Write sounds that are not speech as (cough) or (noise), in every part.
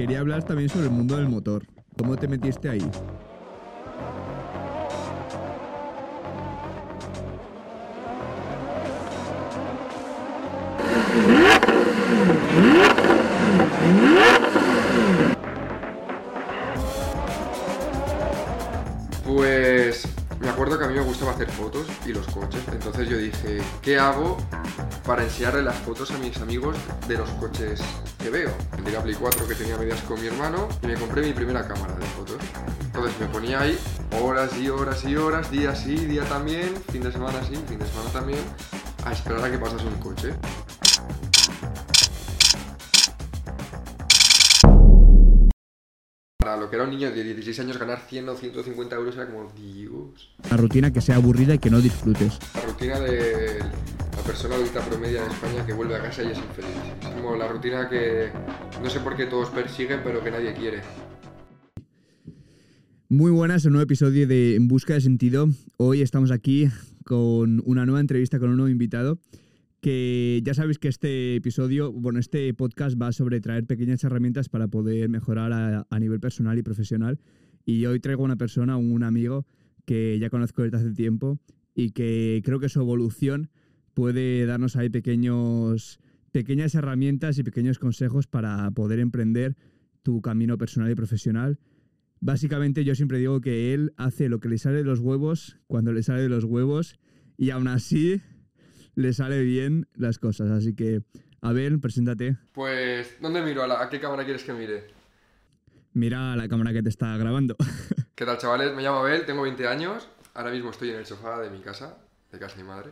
quería hablar también sobre el mundo del motor. ¿Cómo te metiste ahí? Pues me acuerdo que a mí me gustaba hacer fotos y los coches. Entonces yo dije, ¿qué hago para enseñarle las fotos a mis amigos de los coches que veo? Vendí la Play 4 que tenía medias con mi hermano y me compré mi primera cámara de fotos. Entonces me ponía ahí horas y horas y horas, día sí, día también, fin de semana sí, fin de semana también, a esperar a que pasase un coche. Para lo que era un niño de 16 años ganar 100 o 150 euros era como, Dios. Una rutina que sea aburrida y que no disfrutes. La rutina de la persona adulta promedia en España que vuelve a casa y es infeliz. Es como la rutina que no sé por qué todos persiguen, pero que nadie quiere. Muy buenas, un nuevo episodio de En Busca de Sentido. Hoy estamos aquí con una nueva entrevista con un nuevo invitado. Que ya sabéis que este episodio, bueno, este podcast va sobre traer pequeñas herramientas para poder mejorar a, a nivel personal y profesional. Y hoy traigo a una persona, un amigo que ya conozco desde hace tiempo y que creo que su evolución puede darnos ahí pequeños, pequeñas herramientas y pequeños consejos para poder emprender tu camino personal y profesional. Básicamente yo siempre digo que él hace lo que le sale de los huevos cuando le sale de los huevos y aún así le sale bien las cosas. Así que, Abel, preséntate. Pues, ¿dónde miro? ¿A, la- a qué cámara quieres que mire? Mira la cámara que te está grabando. ¿Qué tal, chavales? Me llamo Abel, tengo 20 años. Ahora mismo estoy en el sofá de mi casa, de casa de mi madre.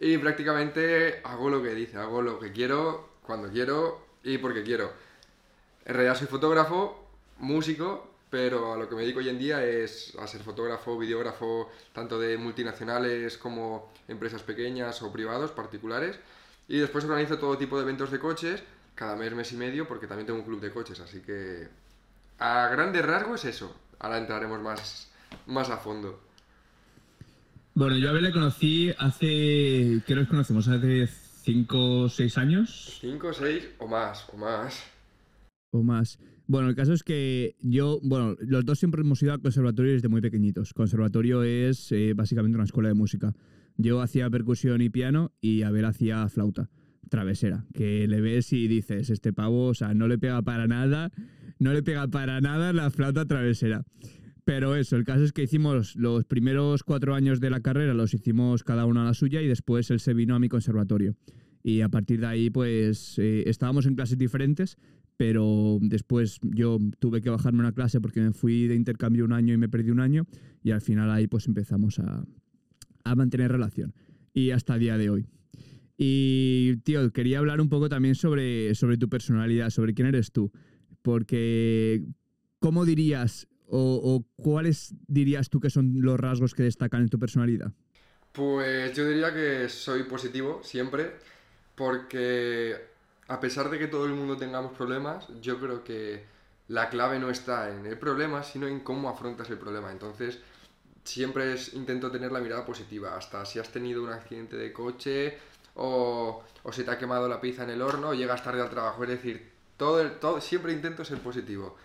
Y prácticamente hago lo que dice, hago lo que quiero, cuando quiero y porque quiero. En realidad soy fotógrafo, músico, pero a lo que me dedico hoy en día es a ser fotógrafo, videógrafo, tanto de multinacionales como empresas pequeñas o privados, particulares. Y después organizo todo tipo de eventos de coches, cada mes, mes y medio, porque también tengo un club de coches, así que a grandes rasgos eso. Ahora entraremos más, más a fondo. Bueno, yo a Abel le conocí hace, ¿qué nos conocemos? Hace 5 o 6 años Cinco, seis o más, o más. o más. Bueno, el caso es que yo, bueno, los dos siempre hemos ido al conservatorio desde muy pequeñitos. Conservatorio es eh, básicamente una escuela de música. Yo hacía percusión y piano y Abel hacía flauta, travesera, que le ves y dices, este pavo, o sea, no le pega para nada, no le pega para nada la flauta travesera. Pero eso, el caso es que hicimos los primeros cuatro años de la carrera, los hicimos cada uno a la suya y después él se vino a mi conservatorio. Y a partir de ahí, pues eh, estábamos en clases diferentes, pero después yo tuve que bajarme una clase porque me fui de intercambio un año y me perdí un año y al final ahí pues empezamos a, a mantener relación y hasta el día de hoy. Y tío, quería hablar un poco también sobre, sobre tu personalidad, sobre quién eres tú, porque ¿cómo dirías o, cuáles dirías tú que son los rasgos que destacan en tu personalidad? Pues yo diría que soy positivo siempre, porque a pesar de que todo el mundo tengamos problemas, yo creo que la clave no está en el problema, sino en cómo afrontas el problema. Entonces, siempre intento tener la mirada positiva, hasta si has tenido un accidente de coche o, o se te ha quemado la pizza en el horno o llegas tarde al trabajo. Es decir, siempre intento ser positivo.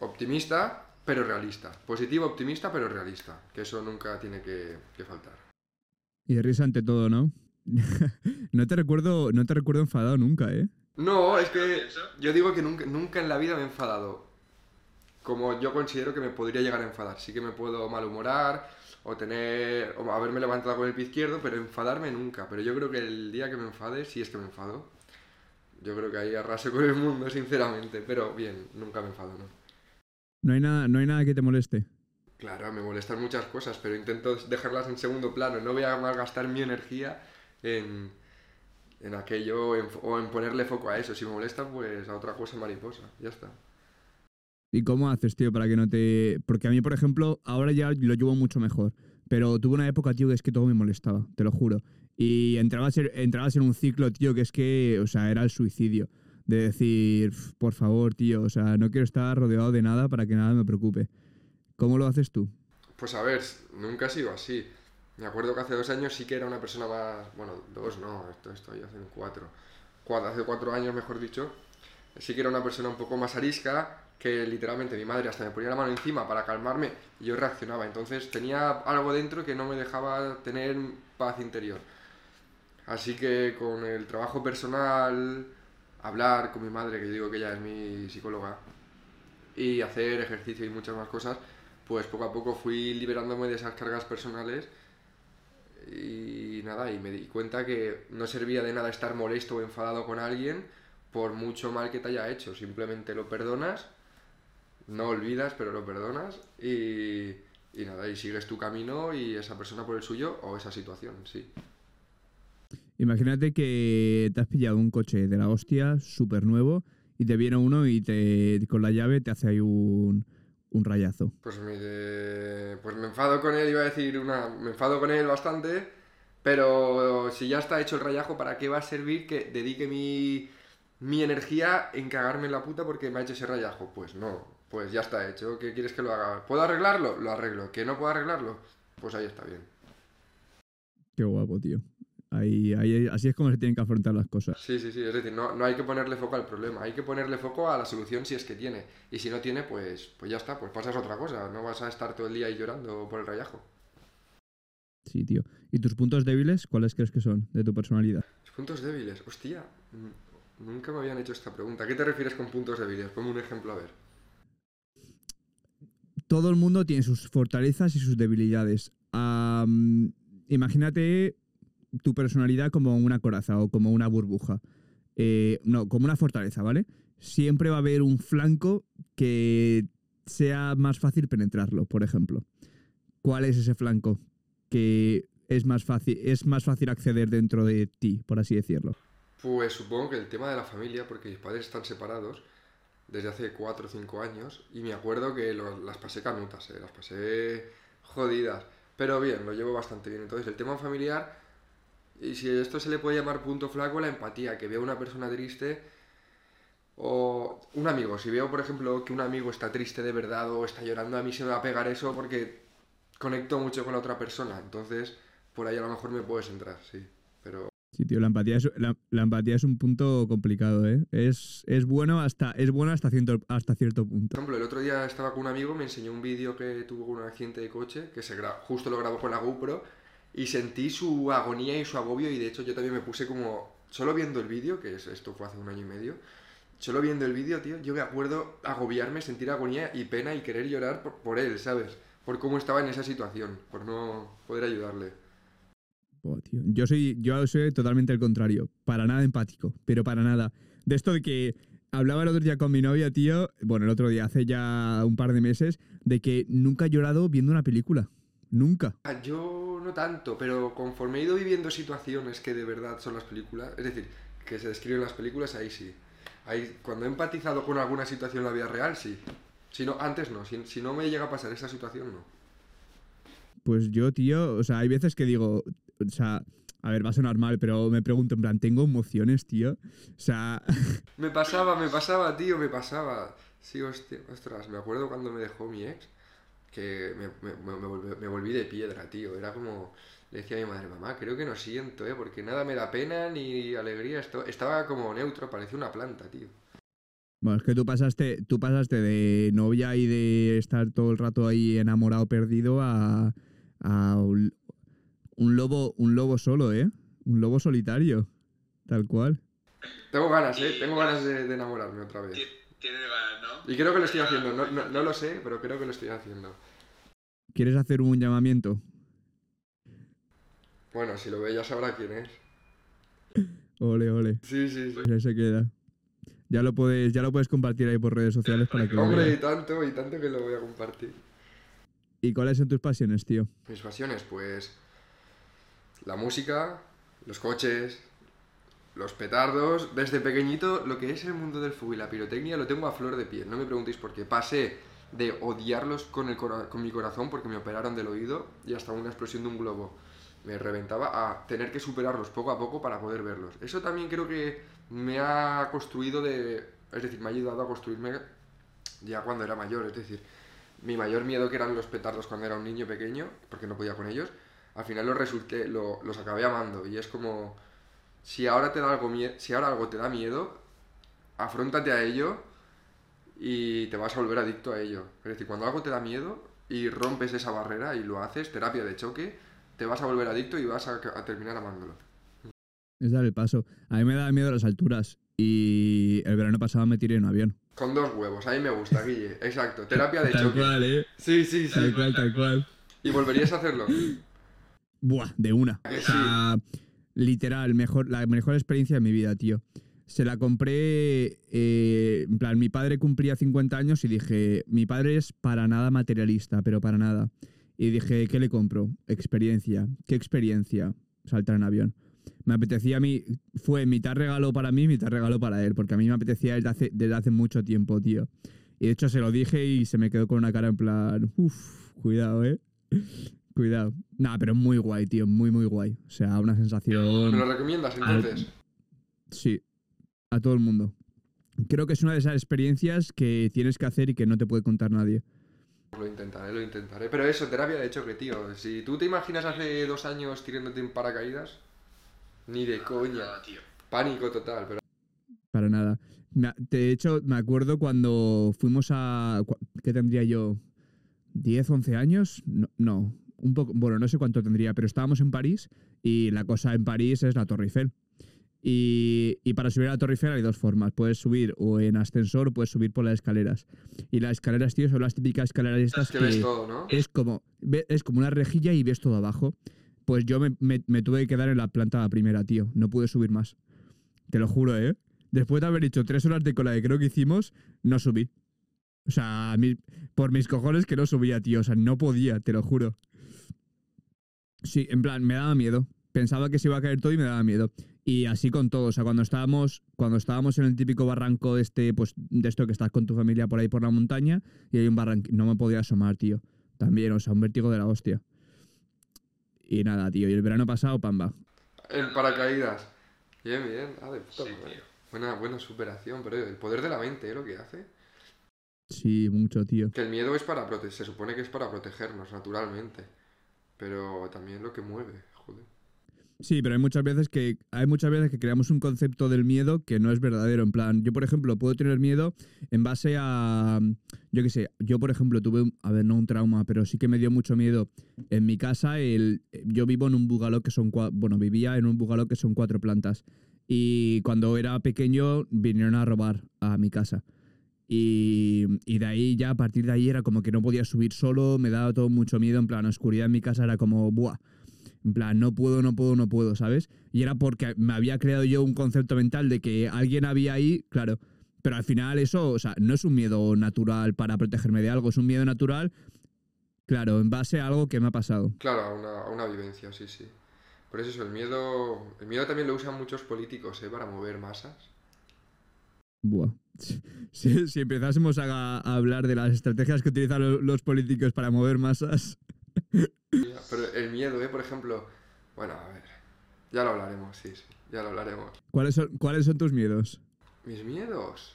Optimista, pero realista. Positivo, optimista, pero realista. Que eso nunca tiene que- que faltar. Y risa ante todo, ¿no? (laughs) no te recuerdo, no te recuerdo enfadado nunca, ¿eh? No, es que yo digo que nunca, nunca en la vida me he enfadado. Como yo considero que me podría llegar a enfadar. Sí que me puedo malhumorar o tener. o haberme levantado con el pie izquierdo, pero enfadarme nunca. Pero yo creo que el día que me enfade, si es que me enfado, yo creo que ahí arraso con el mundo, sinceramente. Pero bien, nunca me enfado, ¿no? No hay nada, no hay nada que te moleste. Claro, me molestan muchas cosas, pero intento dejarlas en segundo plano. No voy a malgastar mi energía en, en aquello en- o en ponerle foco a eso. Si me molesta, pues a otra cosa mariposa. Ya está. ¿Y cómo haces, tío, para que no te...? Porque a mí, por ejemplo, ahora ya lo llevo mucho mejor. Pero tuve una época, tío, que es que todo me molestaba, te lo juro. Y entrabas en, entrabas en un ciclo, tío, que es que, o sea, era el suicidio. De decir, "Pf, por favor, tío, o sea, no quiero estar rodeado de nada para que nada me preocupe. ¿Cómo lo haces tú? Pues a ver, nunca ha sido así. Me acuerdo que hace dos años sí que era una persona más. Bueno, dos no, esto estoy hace cuatro. Cuatro- Hace cuatro años, mejor dicho. Sí que era una persona un poco más arisca, que literalmente mi madre hasta me ponía la mano encima para calmarme y yo reaccionaba. Entonces tenía algo dentro que no me dejaba tener paz interior. Así que con el trabajo personal, hablar con mi madre, que digo que ella es mi psicóloga, y hacer ejercicio y muchas más cosas, pues poco a poco fui liberándome de esas cargas personales y nada, y me di cuenta que no servía de nada estar molesto o enfadado con alguien por mucho mal que te haya hecho, simplemente lo perdonas, no olvidas, pero lo perdonas y, y nada, y sigues tu camino y esa persona por el suyo o esa situación, sí. Imagínate que te has pillado un coche de la hostia, súper nuevo, y te viene uno y te con la llave te hace ahí un, un rayazo. Pues me, pues me enfado con él, iba a decir una. Me enfado con él bastante, pero si ya está hecho el rayajo, ¿para qué va a servir que dedique mi, mi energía en cagarme en la puta porque me ha hecho ese rayajo? Pues no, pues ya está hecho. ¿Qué quieres que lo haga? ¿Puedo arreglarlo? Lo arreglo. ¿Que no puedo arreglarlo? Pues ahí está bien. Qué guapo, tío. Ahí, ahí, así es como se tienen que afrontar las cosas. Sí, sí, sí. Es decir, no, no hay que ponerle foco al problema, hay que ponerle foco a la solución si es que tiene. Y si no tiene, pues, pues ya está, pues pasas a otra cosa. No vas a estar todo el día ahí llorando por el rayajo. Sí, tío. ¿Y tus puntos débiles, cuáles crees que son de tu personalidad? Los puntos débiles, hostia. Nunca me habían hecho esta pregunta. ¿A qué te refieres con puntos débiles? Ponme un ejemplo a ver. Todo el mundo tiene sus fortalezas y sus debilidades. Um, imagínate tu personalidad como una coraza o como una burbuja. Eh, no, como una fortaleza, ¿vale? Siempre va a haber un flanco que sea más fácil penetrarlo, por ejemplo. ¿Cuál es ese flanco que es más fácil, es más fácil acceder dentro de ti, por así decirlo? Pues supongo que el tema de la familia, porque mis padres están separados desde hace 4 o 5 años y me acuerdo que las pasé canutas, eh, las pasé jodidas, pero bien, lo llevo bastante bien. Entonces el tema familiar y si esto se le puede llamar punto flaco, la empatía, que veo a una persona triste o un amigo, si veo por ejemplo que un amigo está triste de verdad o está llorando, a mí se me va a pegar eso porque conecto mucho con la otra persona, entonces por ahí a lo mejor me puedes entrar, sí, pero... Sí, tío, la empatía es, la, la empatía es un punto complicado, ¿eh? Es, es bueno hasta es bueno hasta cierto, hasta cierto punto. Por ejemplo, el otro día estaba con un amigo, me enseñó un vídeo que tuvo un accidente de coche, que se justo lo grabó con la GoPro, y sentí su agonía y su agobio y de hecho yo también me puse como, solo viendo el vídeo, que es, esto fue hace un año y medio, solo viendo el vídeo, tío, yo me acuerdo agobiarme, sentir agonía y pena y querer llorar por, por, él, ¿sabes? Por cómo estaba en esa situación, por no poder ayudarle. Oh, tío. Yo soy, yo soy totalmente el contrario, para nada empático, pero para nada. De esto de que hablaba el otro día con mi novia, tío, bueno, el otro día, hace ya un par de meses, de que nunca he llorado viendo una película. Nunca. Ah, yo no tanto, pero conforme he ido viviendo situaciones que de verdad son las películas, es decir, que se describen las películas, ahí sí. Ahí, cuando he empatizado con alguna situación en la vida real, sí. Si no, antes no. Si, si no me llega a pasar esa situación, no. Pues yo, tío, o sea, hay veces que digo, o sea, a ver, va a sonar mal, pero me pregunto, en plan, ¿tengo emociones, tío? O sea... (laughs) me pasaba, me pasaba, tío, me pasaba. Sí, hostia, ostras, me acuerdo cuando me dejó mi ex que me, me, me, volví, me, volví, de piedra, tío. Era como, le decía a mi madre, mamá, creo que no siento, ¿eh? Porque nada me da pena ni alegría. Esto, estaba como neutro, parecía una planta, tío. Bueno, es que tú pasaste, tú pasaste de novia y de estar todo el rato ahí enamorado, perdido, a, a un, un, lobo, un lobo solo, ¿eh? Un lobo solitario, tal cual. Tengo ganas, ¿eh? Tengo ganas de, de enamorarme otra vez. Tiene ganas, ¿no? Y creo que lo estoy haciendo, no, no, no, lo sé, pero creo que lo estoy haciendo. ¿Quieres hacer un llamamiento? Bueno, si lo ve ya sabrá quién es. Ole, ole. Sí, sí, sí. Ahí se queda. Ya lo puedes, ya lo puedes compartir ahí por redes sociales para que Hombre, y tanto, y tanto que lo voy a compartir. ¿Y cuáles son tus pasiones, tío? Mis pasiones, pues la música, los coches, los petardos. Desde pequeñito, lo que es el mundo del fuego y la pirotecnia lo tengo a flor de piel. No me preguntéis por qué. Pasé de odiarlos con, el con mi corazón porque me operaron del oído y hasta una explosión de un globo me reventaba a tener que superarlos poco a poco para poder verlos. Eso también creo que me ha construido de... Es decir, me ha ayudado a construirme ya cuando era mayor. Es decir, mi mayor miedo que eran los petardos cuando era un niño pequeño, porque no podía con ellos, al final los resulté, lo, los acabé amando. Y es como, si ahora te da algo si ahora algo te da miedo, afrontate a ello y te vas a volver adicto a ello. Es decir, cuando algo te da miedo y rompes esa barrera y lo haces, terapia de choque, te vas a volver adicto y vas a, a terminar amándolo. Es dar el paso. A mí me da miedo las alturas y el verano pasado me tiré en un avión. Con dos huevos, a mí me gusta, Guille. Exacto, terapia de Tal choque. cual, ¿eh? Sí, sí, sí. Tal cual, tal cual. ¿Y volverías a hacerlo? Buah, de una. Que O sea, literal, mejor, la mejor experiencia de mi vida, tío. Se la compré, eh, en plan, mi padre cumplía 50 años y dije, mi padre es para nada materialista, pero para nada. Y dije, ¿qué le compro? Experiencia. ¿Qué experiencia? Saltar en avión. Me apetecía a mí, fue mitad regalo para mí, mitad regalo para él, porque a mí me apetecía desde hace, desde hace mucho tiempo, tío. Y de hecho se lo dije y se me quedó con una cara en plan, uff, cuidado, eh. Cuidado. Nah, pero muy guay, tío, muy, muy guay. O sea, una ¿Me sensación. lo recomiendas entonces? Sí, a todo el mundo. Creo que es una de esas experiencias que tienes que hacer y que no te puede contar nadie. Lo intentaré, lo intentaré. Pero eso, terapia de choque, tío. Si tú te imaginas hace dos años tirándote en paracaídas, ni de coña. Pánico total, pero Para nada. Me- De hecho, me acuerdo cuando fuimos a. ¿Qué tendría yo? ¿10, 11 años? No, no, un poco. Bueno, no sé cuánto tendría, pero estábamos en París y la cosa en París es la Torre Eiffel. Y, y para subir a la Torre Eiffel hay dos formas. Puedes subir o en ascensor o puedes subir por las escaleras. Y las escaleras, tío, son las típicas escaleras estas es que ves todo, ¿no? es como, es como una rejilla y ves todo abajo. Pues yo me, me- me tuve que quedar en la planta primera, tío. No pude subir más. Te lo juro, ¿eh? Después de haber hecho tres horas de cola que creo que hicimos, no subí. O sea, por mis cojones que no subía, tío. O sea, no podía, te lo juro. Sí, en plan, me daba miedo. Pensaba que se iba a caer todo y me daba miedo. Y así con todo. O sea, cuando estábamos, cuando estábamos en el típico barranco este, pues, de esto que estás con tu familia por ahí por la montaña, y hay un barranco. No me podía asomar, tío. También, o sea, un vértigo de la hostia. Y nada, tío. Y el verano pasado, pamba. En paracaídas. Bien, bien. Ah, de puta madre. Buena, buena superación, pero el poder de la mente, ¿eh? Lo que hace. Sí, mucho, tío. Que el miedo es para proteger, se supone que es para protegernos, naturalmente. Pero también lo que mueve, joder. Sí, pero hay muchas veces que hay muchas veces que creamos un concepto del miedo que no es verdadero. En plan, yo por ejemplo puedo tener miedo en base a, yo qué sé, yo por ejemplo tuve, un- a ver, no un trauma, pero sí que me dio mucho miedo. En mi casa, el, yo vivo en un bungalow que son, bueno, vivía en un bungalow que son cuatro plantas. Y cuando era pequeño vinieron a robar a mi casa. Y, y de ahí ya, a partir de ahí era como que no podía subir solo, me daba todo mucho miedo, en plan, la oscuridad en mi casa era como, buah, en plan, no puedo, no puedo, no puedo, ¿sabes? Y era porque me había creado yo un concepto mental de que alguien había ahí, claro. Pero al final eso, o sea, no es un miedo natural para protegerme de algo, es un miedo natural, claro, en base a algo que me ha pasado. Claro, a una, a una vivencia, sí, sí. Por eso, el miedo. El miedo también lo usan muchos políticos, ¿eh? Para mover masas. Buah. (laughs) Si, si empezásemos a, a hablar de las estrategias que utilizan lo- los políticos para mover masas. (laughs) Pero el miedo, ¿eh? Por ejemplo. Bueno, a ver. Ya lo hablaremos, sí, sí. Ya lo hablaremos. ¿Cuáles son, ¿Cuáles son tus miedos? Mis miedos.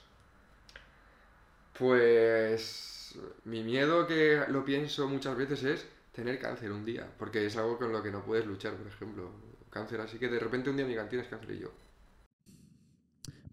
Pues. Mi miedo que lo pienso muchas veces es tener cáncer un día. Porque es algo con lo que no puedes luchar, por ejemplo. Cáncer, así que de repente un día me digan tienes cáncer y yo.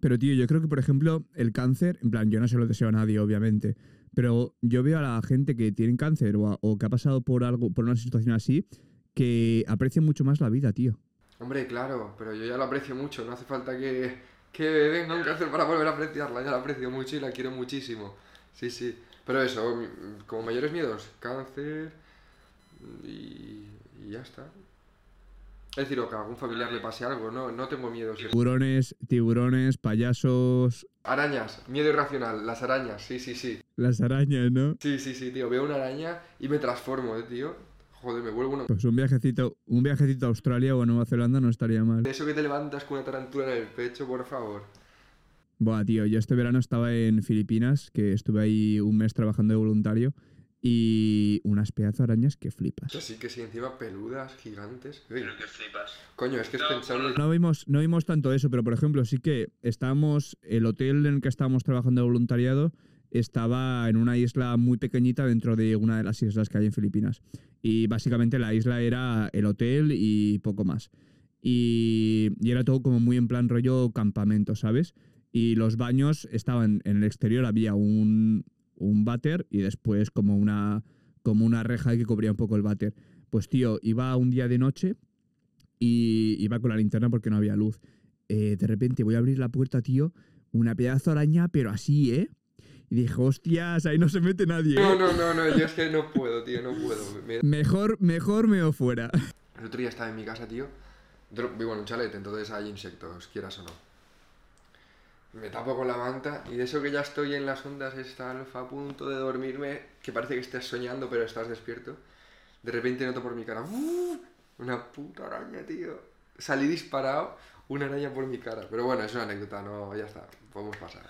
Pero tío, yo creo que por ejemplo el cáncer, en plan, yo no se lo deseo a nadie, obviamente, pero yo veo a la gente que tiene cáncer o, que ha pasado por algo, por una situación así, que aprecia mucho más la vida, tío. Hombre, claro, pero yo ya lo aprecio mucho. No hace falta que, que venga un cáncer para volver a apreciarla. Ya la aprecio mucho y la quiero muchísimo. Sí, sí. Pero eso, como mayores miedos, cáncer y ya está. Es decir, o que a algún familiar le pase algo, no, no tengo miedo. sí. Tiburones, tiburones, payasos, Arañas, miedo irracional, las arañas, sí, sí, sí. las arañas, ¿no? Sí, sí, sí, tío. Veo una araña y me transformo, eh, tío. Joder, me vuelvo uno. Pues un viajecito, un viajecito a Australia o a Nueva Zelanda no estaría mal. De eso que te levantas con una tarántula en el pecho, por favor. Buah, tío, yo este verano estaba en Filipinas, que estuve ahí un mes trabajando de voluntario, y unas pedazos arañas que flipas. Así que sí, encima peludas, gigantes. Uy, Pero que flipas. coño, es que es pensable. No vimos, no vimos tanto eso, pero por ejemplo, sí que estábamos, el hotel en el que estábamos trabajando de voluntariado estaba en una isla muy pequeñita dentro de una de las islas que hay en Filipinas. Y básicamente la isla era el hotel y poco más. Y, y era todo como muy en plan rollo campamento, ¿sabes? y los baños estaban en el exterior, había un, un váter y después como una, como una reja que cubría un poco el váter. Pues tío, iba un día de noche y iba con la linterna porque no había luz. Eh, de repente voy a abrir la puerta, tío, una pedazo de araña, pero así, ¿eh? Y dije, hostias, ahí no se mete nadie. No, ¿eh?". no, no, no, yo es que no puedo, tío, no puedo. Me- Mejor, mejor me o fuera. El otro día estaba en mi casa, tío. Vivo en un chalet, entonces hay insectos, quieras o no. Me tapo con la manta y de eso que ya estoy en las ondas esta alfa a punto de dormirme, que parece que estés soñando pero estás despierto. De repente noto por mi cara, ¡uf! una puta araña, tío. Salí disparado, una araña por mi cara. Pero bueno, es una anécdota, no, ya está, podemos pasar.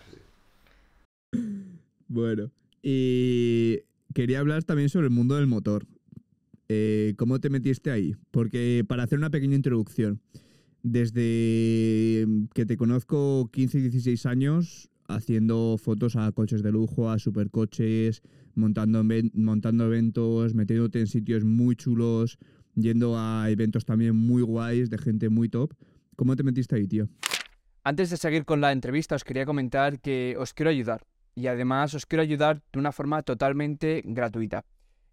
Bueno, y quería hablar también sobre el mundo del motor. Eh, ¿Cómo te metiste ahí? Porque para hacer una pequeña introducción, desde que te conozco 15 y 16 años, haciendo fotos a coches de lujo, a supercoches, montando, montando eventos, metiéndote en sitios muy chulos, yendo a eventos también muy guays de gente muy top. ¿Cómo te metiste ahí, tío? Antes de seguir con la entrevista, os quería comentar que os quiero ayudar. Y además os quiero ayudar de una forma totalmente gratuita.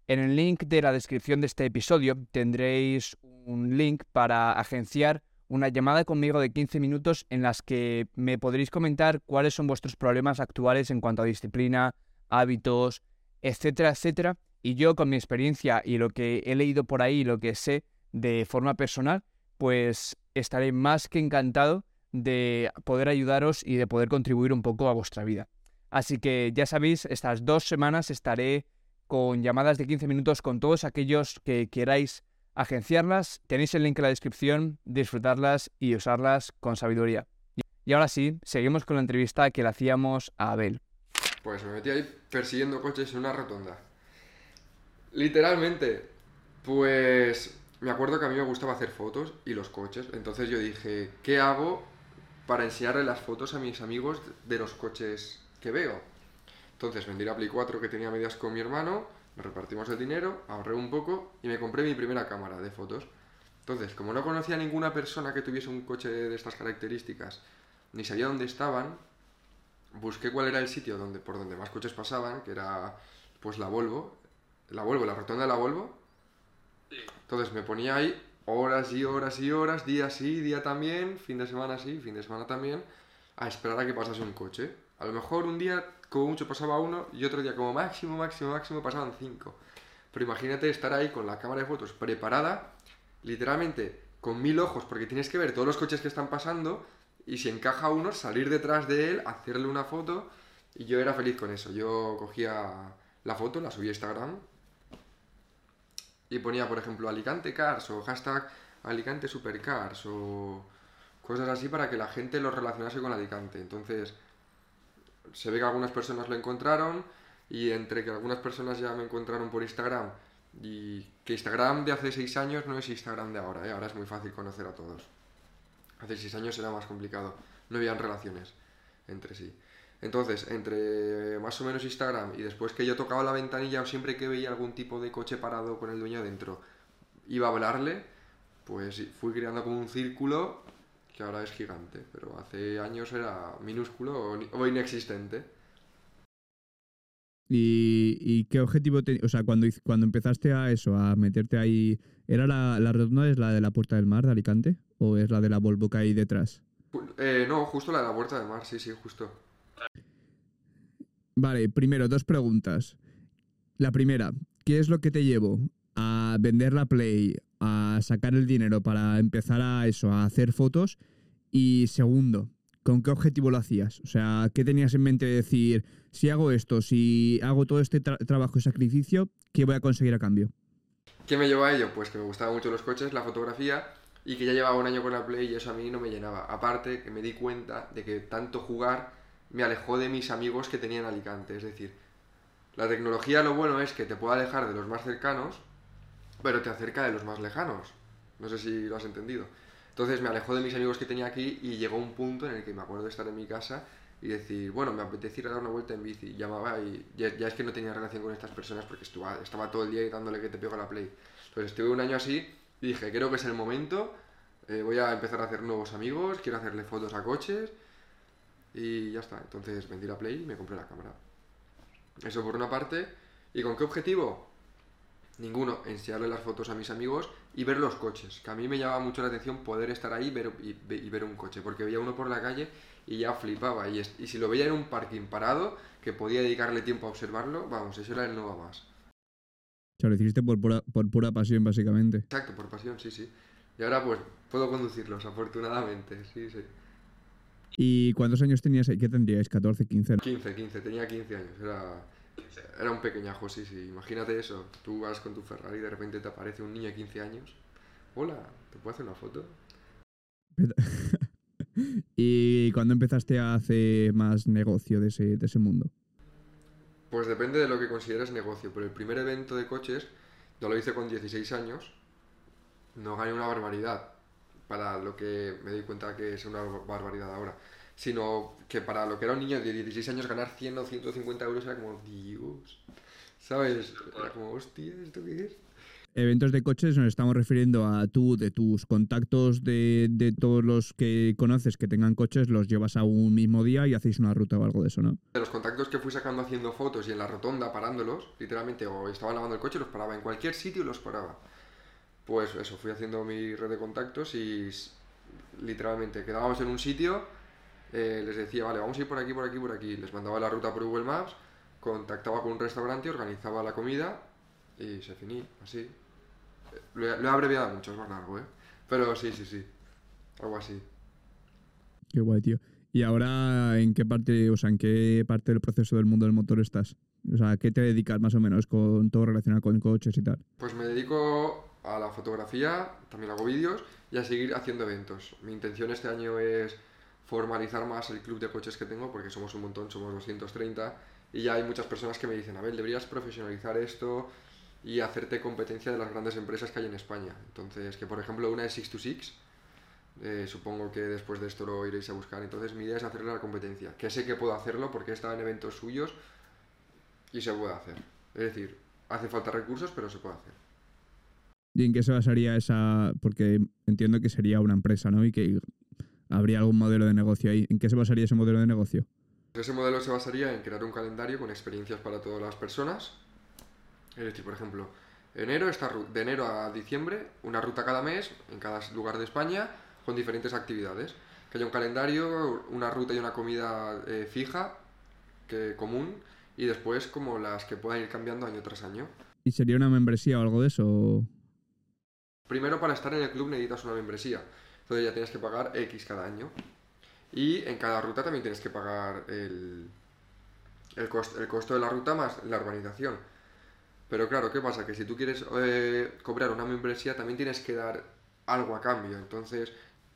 En el link de la descripción de este episodio tendréis un link para agenciar una llamada conmigo de 15 minutos en las que me podréis comentar cuáles son vuestros problemas actuales en cuanto a disciplina, hábitos, etcétera, etcétera. Y yo con mi experiencia y lo que he leído por ahí, lo que sé de forma personal, pues estaré más que encantado de poder ayudaros y de poder contribuir un poco a vuestra vida. Así que ya sabéis, estas dos semanas estaré con llamadas de 15 minutos con todos aquellos que queráis agenciarlas. Tenéis el link en la descripción, disfrutarlas y usarlas con sabiduría. Y ahora sí, seguimos con la entrevista que le hacíamos a Abel. Pues me metí ahí persiguiendo coches en una rotonda. Literalmente, pues me acuerdo que a mí me gustaba hacer fotos y los coches. Entonces yo dije, ¿qué hago para enseñarle las fotos a mis amigos de los coches que veo? Entonces vendí la Play 4 que tenía medias con mi hermano, repartimos el dinero, ahorré un poco y me compré mi primera cámara de fotos. Entonces, como no conocía a ninguna persona que tuviese un coche de estas características, ni sabía dónde estaban, busqué cuál era el sitio donde, por donde más coches pasaban, que era pues la Volvo, la Volvo, la rotonda de la Volvo. Entonces me ponía ahí horas y horas y horas, día sí, día también, fin de semana sí, fin de semana también, a esperar a que pasase un coche. A lo mejor un día como mucho pasaba uno y otro día como máximo, máximo, máximo pasaban cinco. Pero imagínate estar ahí con la cámara de fotos preparada, literalmente con mil ojos, porque tienes que ver todos los coches que están pasando y si encaja uno, salir detrás de él, hacerle una foto y yo era feliz con eso. Yo cogía la foto, la subí a Instagram y ponía, por ejemplo, Alicante Cars o hashtag Alicante Supercars o cosas así para que la gente lo relacionase con Alicante. Entonces, se ve que algunas personas lo encontraron y entre que algunas personas ya me encontraron por Instagram y que Instagram de hace 6 años no es Instagram de ahora, ¿eh? ahora es muy fácil conocer a todos. Hace 6 años era más complicado, no habían relaciones entre sí. Entonces, entre más o menos Instagram y después que yo tocaba la ventanilla o siempre que veía algún tipo de coche parado con el dueño dentro, iba a hablarle, pues fui creando como un círculo que ahora es gigante, pero hace años era minúsculo o, inexistente. ¿Y, y qué objetivo tenías? O sea, cuando, cuando empezaste a eso, a meterte ahí, ¿era la, la rotonda es la de la Puerta del Mar de Alicante? ¿O es la de la Volvo que hay detrás? Eh, no, justo la de la puerta de mar, sí, sí, justo. Vale, primero, dos preguntas. La primera, ¿qué es lo que te llevó a vender la Play, a sacar el dinero para empezar a eso, a hacer fotos? Y segundo, ¿con qué objetivo lo hacías? O sea, ¿qué tenías en mente de decir, si hago esto, si hago todo este tra- trabajo y sacrificio, ¿qué voy a conseguir a cambio? ¿Qué me llevó a ello? Pues que me gustaban mucho los coches, la fotografía y que ya llevaba un año con la Play y eso a mí no me llenaba. Aparte que me di cuenta de que tanto jugar me alejó de mis amigos que tenían Alicante. Es decir, la tecnología lo bueno es que te puede alejar de los más cercanos, pero te acerca de los más lejanos. No sé si lo has entendido. Entonces me alejó de mis amigos que tenía aquí y llegó un punto en el que me acuerdo de estar en mi casa y decir, bueno, me apetece dar una vuelta en bici. Llamaba y ya, ya es que no tenía relación con estas personas porque estuva- estaba todo el día dándole que te pego a la play. Entonces estuve un año así y dije, creo que es el momento, eh, voy a empezar a hacer nuevos amigos, quiero hacerle fotos a coches y ya está. Entonces vendí la Play y me compré la cámara. Eso por una parte. ¿Y con qué objetivo? Ninguno, enseñarle las fotos a mis amigos y ver los coches. Que a mí me llamaba mucho la atención poder estar ahí ver, y, y ver un coche, porque veía uno por la calle y ya flipaba. Y, y, si lo veía en un parking parado, que podía dedicarle tiempo a observarlo, vamos, eso era el no va más. Lo hiciste por pura, por pura pasión, básicamente. Exacto, por pasión, sí, sí. Y ahora pues puedo conducirlos, afortunadamente, sí, sí. ¿Y cuántos años tenías? ¿Qué tendríais? ¿14, 15? 15, 15, tenía 15 años. Era, era un pequeñajo, sí, sí. Imagínate eso. Tú vas con tu Ferrari y de repente te aparece un niño de 15 años. Hola, ¿te puedo hacer una foto? (laughs) ¿Y cuándo empezaste a hacer más negocio de ese, de ese mundo? Pues depende de lo que consideres negocio. Pero el primer evento de coches yo lo hice con 16 años. No gané una barbaridad para lo que me di cuenta que es una barbaridad ahora. Sino que para lo que era un niño de 16 años ganar 100 o 150 euros era como, Dios. ¿Sabes? Era como, hostia, ¿esto qué es? Eventos de coches nos estamos refiriendo a tú, de tus contactos, de, de, todos los que conoces que tengan coches, los llevas a un mismo día y hacéis una ruta o algo de eso, ¿no? De los contactos que fui sacando haciendo fotos y en la rotonda parándolos, literalmente, o estaban lavando el coche, los paraba en cualquier sitio los paraba. Pues eso, fui haciendo mi red de contactos y literalmente quedábamos en un sitio, eh, les decía, vale, vamos a ir por aquí, por aquí, por aquí. Les mandaba la ruta por Google Maps, contactaba con un restaurante, organizaba la comida y se finí, así. Lo he, lo he abreviado mucho, es más largo, ¿eh? Pero sí, sí, sí. Algo así. Qué guay, tío. ¿Y ahora en qué parte, o sea, en qué parte del proceso del mundo del motor estás? O sea, ¿a qué te dedicas más o menos con todo relacionado con coches y tal? Pues me dedico a la fotografía, también hago vídeos y a seguir haciendo eventos. Mi intención este año es formalizar más el club de coches que tengo, porque somos un montón, somos 230, y ya hay muchas personas que me dicen, a ver, deberías profesionalizar esto y hacerte competencia de las grandes empresas que hay en España. Entonces, que por ejemplo una es 626, eh, supongo que después de esto lo iréis a buscar. Entonces mi idea es hacerle la competencia, que sé que puedo hacerlo porque he estado en eventos suyos y se puede hacer. Es decir, hace falta recursos, pero se puede hacer. ¿Y en qué se basaría esa...? Porque entiendo que sería una empresa, ¿no? Y que habría algún modelo de negocio ahí. ¿En qué se basaría ese modelo de negocio? Ese modelo se basaría en crear un calendario con experiencias para todas las personas. Es decir, por ejemplo, enero, esta de enero a diciembre, una ruta cada mes en cada lugar de España con diferentes actividades. Que haya un calendario, una ruta y una comida eh, fija, que común, y después como las que puedan ir cambiando año tras año. ¿Y sería una membresía o algo de eso? Primero, para estar en el club necesitas una membresía. Entonces ya tienes que pagar X cada año. Y en cada ruta también tienes que pagar el, el, costo, el costo de la ruta más la urbanización. Pero claro, ¿qué pasa? Que si tú quieres eh, cobrar una membresía también tienes que dar algo a cambio. Entonces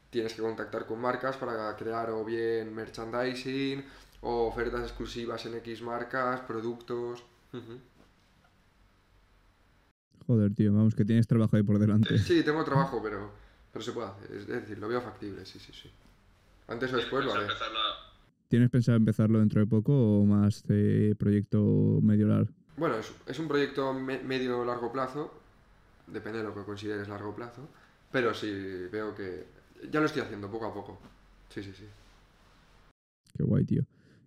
tienes que contactar con marcas para crear o bien merchandising o ofertas exclusivas en X marcas, productos. Uh -huh. Joder, tío, vamos, que tienes trabajo ahí por delante. Sí, tengo trabajo, pero, pero se puede hacer. Es decir, lo veo factible, sí, sí, sí. Antes o después lo haré. ¿Tienes pensado empezarlo dentro de poco o más de proyecto medio largo? Bueno, es, es un proyecto me medio largo plazo, depende de lo que consideres largo plazo, pero sí veo que ya lo estoy haciendo poco a poco. Sí, sí, sí. Qué guay, tío.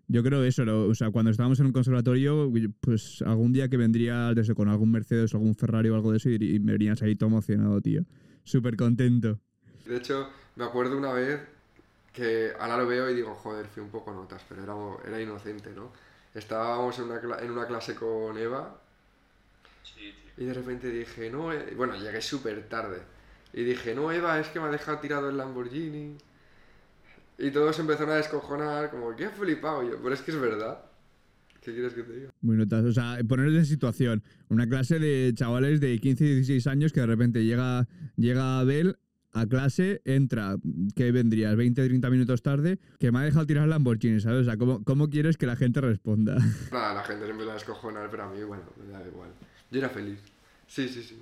Yo creo eso, lo, o sea, cuando estábamos en un conservatorio, pues algún día que vendría desde con algún Mercedes o algún Ferrari o algo de eso y, y me verías ahí todo emocionado, tío. Súper contento. De hecho, me acuerdo una vez que ahora lo veo y digo, joder, fui un poco notas, pero era, era inocente, ¿no? Estábamos en una, en una clase con Eva Sí, y de repente dije, no, eh... bueno, llegué súper tarde. Y dije, no, Eva, es que me ha dejado tirado el Lamborghini. Y todos empezaron a descojonar, como, qué flipado yo. Pero es que es verdad. ¿Qué quieres que te diga? Muy notas. O sea, poneros en situación. Una clase de chavales de 15 y 16 años que de repente llega, llega Abel a clase, entra, que vendrías 20 30 minutos tarde, que me ha dejado tirar Lamborghini, ¿sabes? O sea, ¿cómo, ¿cómo quieres que la gente responda? (laughs) Nada, la gente se empieza a descojonar, pero a mí, bueno, me da igual. Yo era feliz. Sí, sí, sí.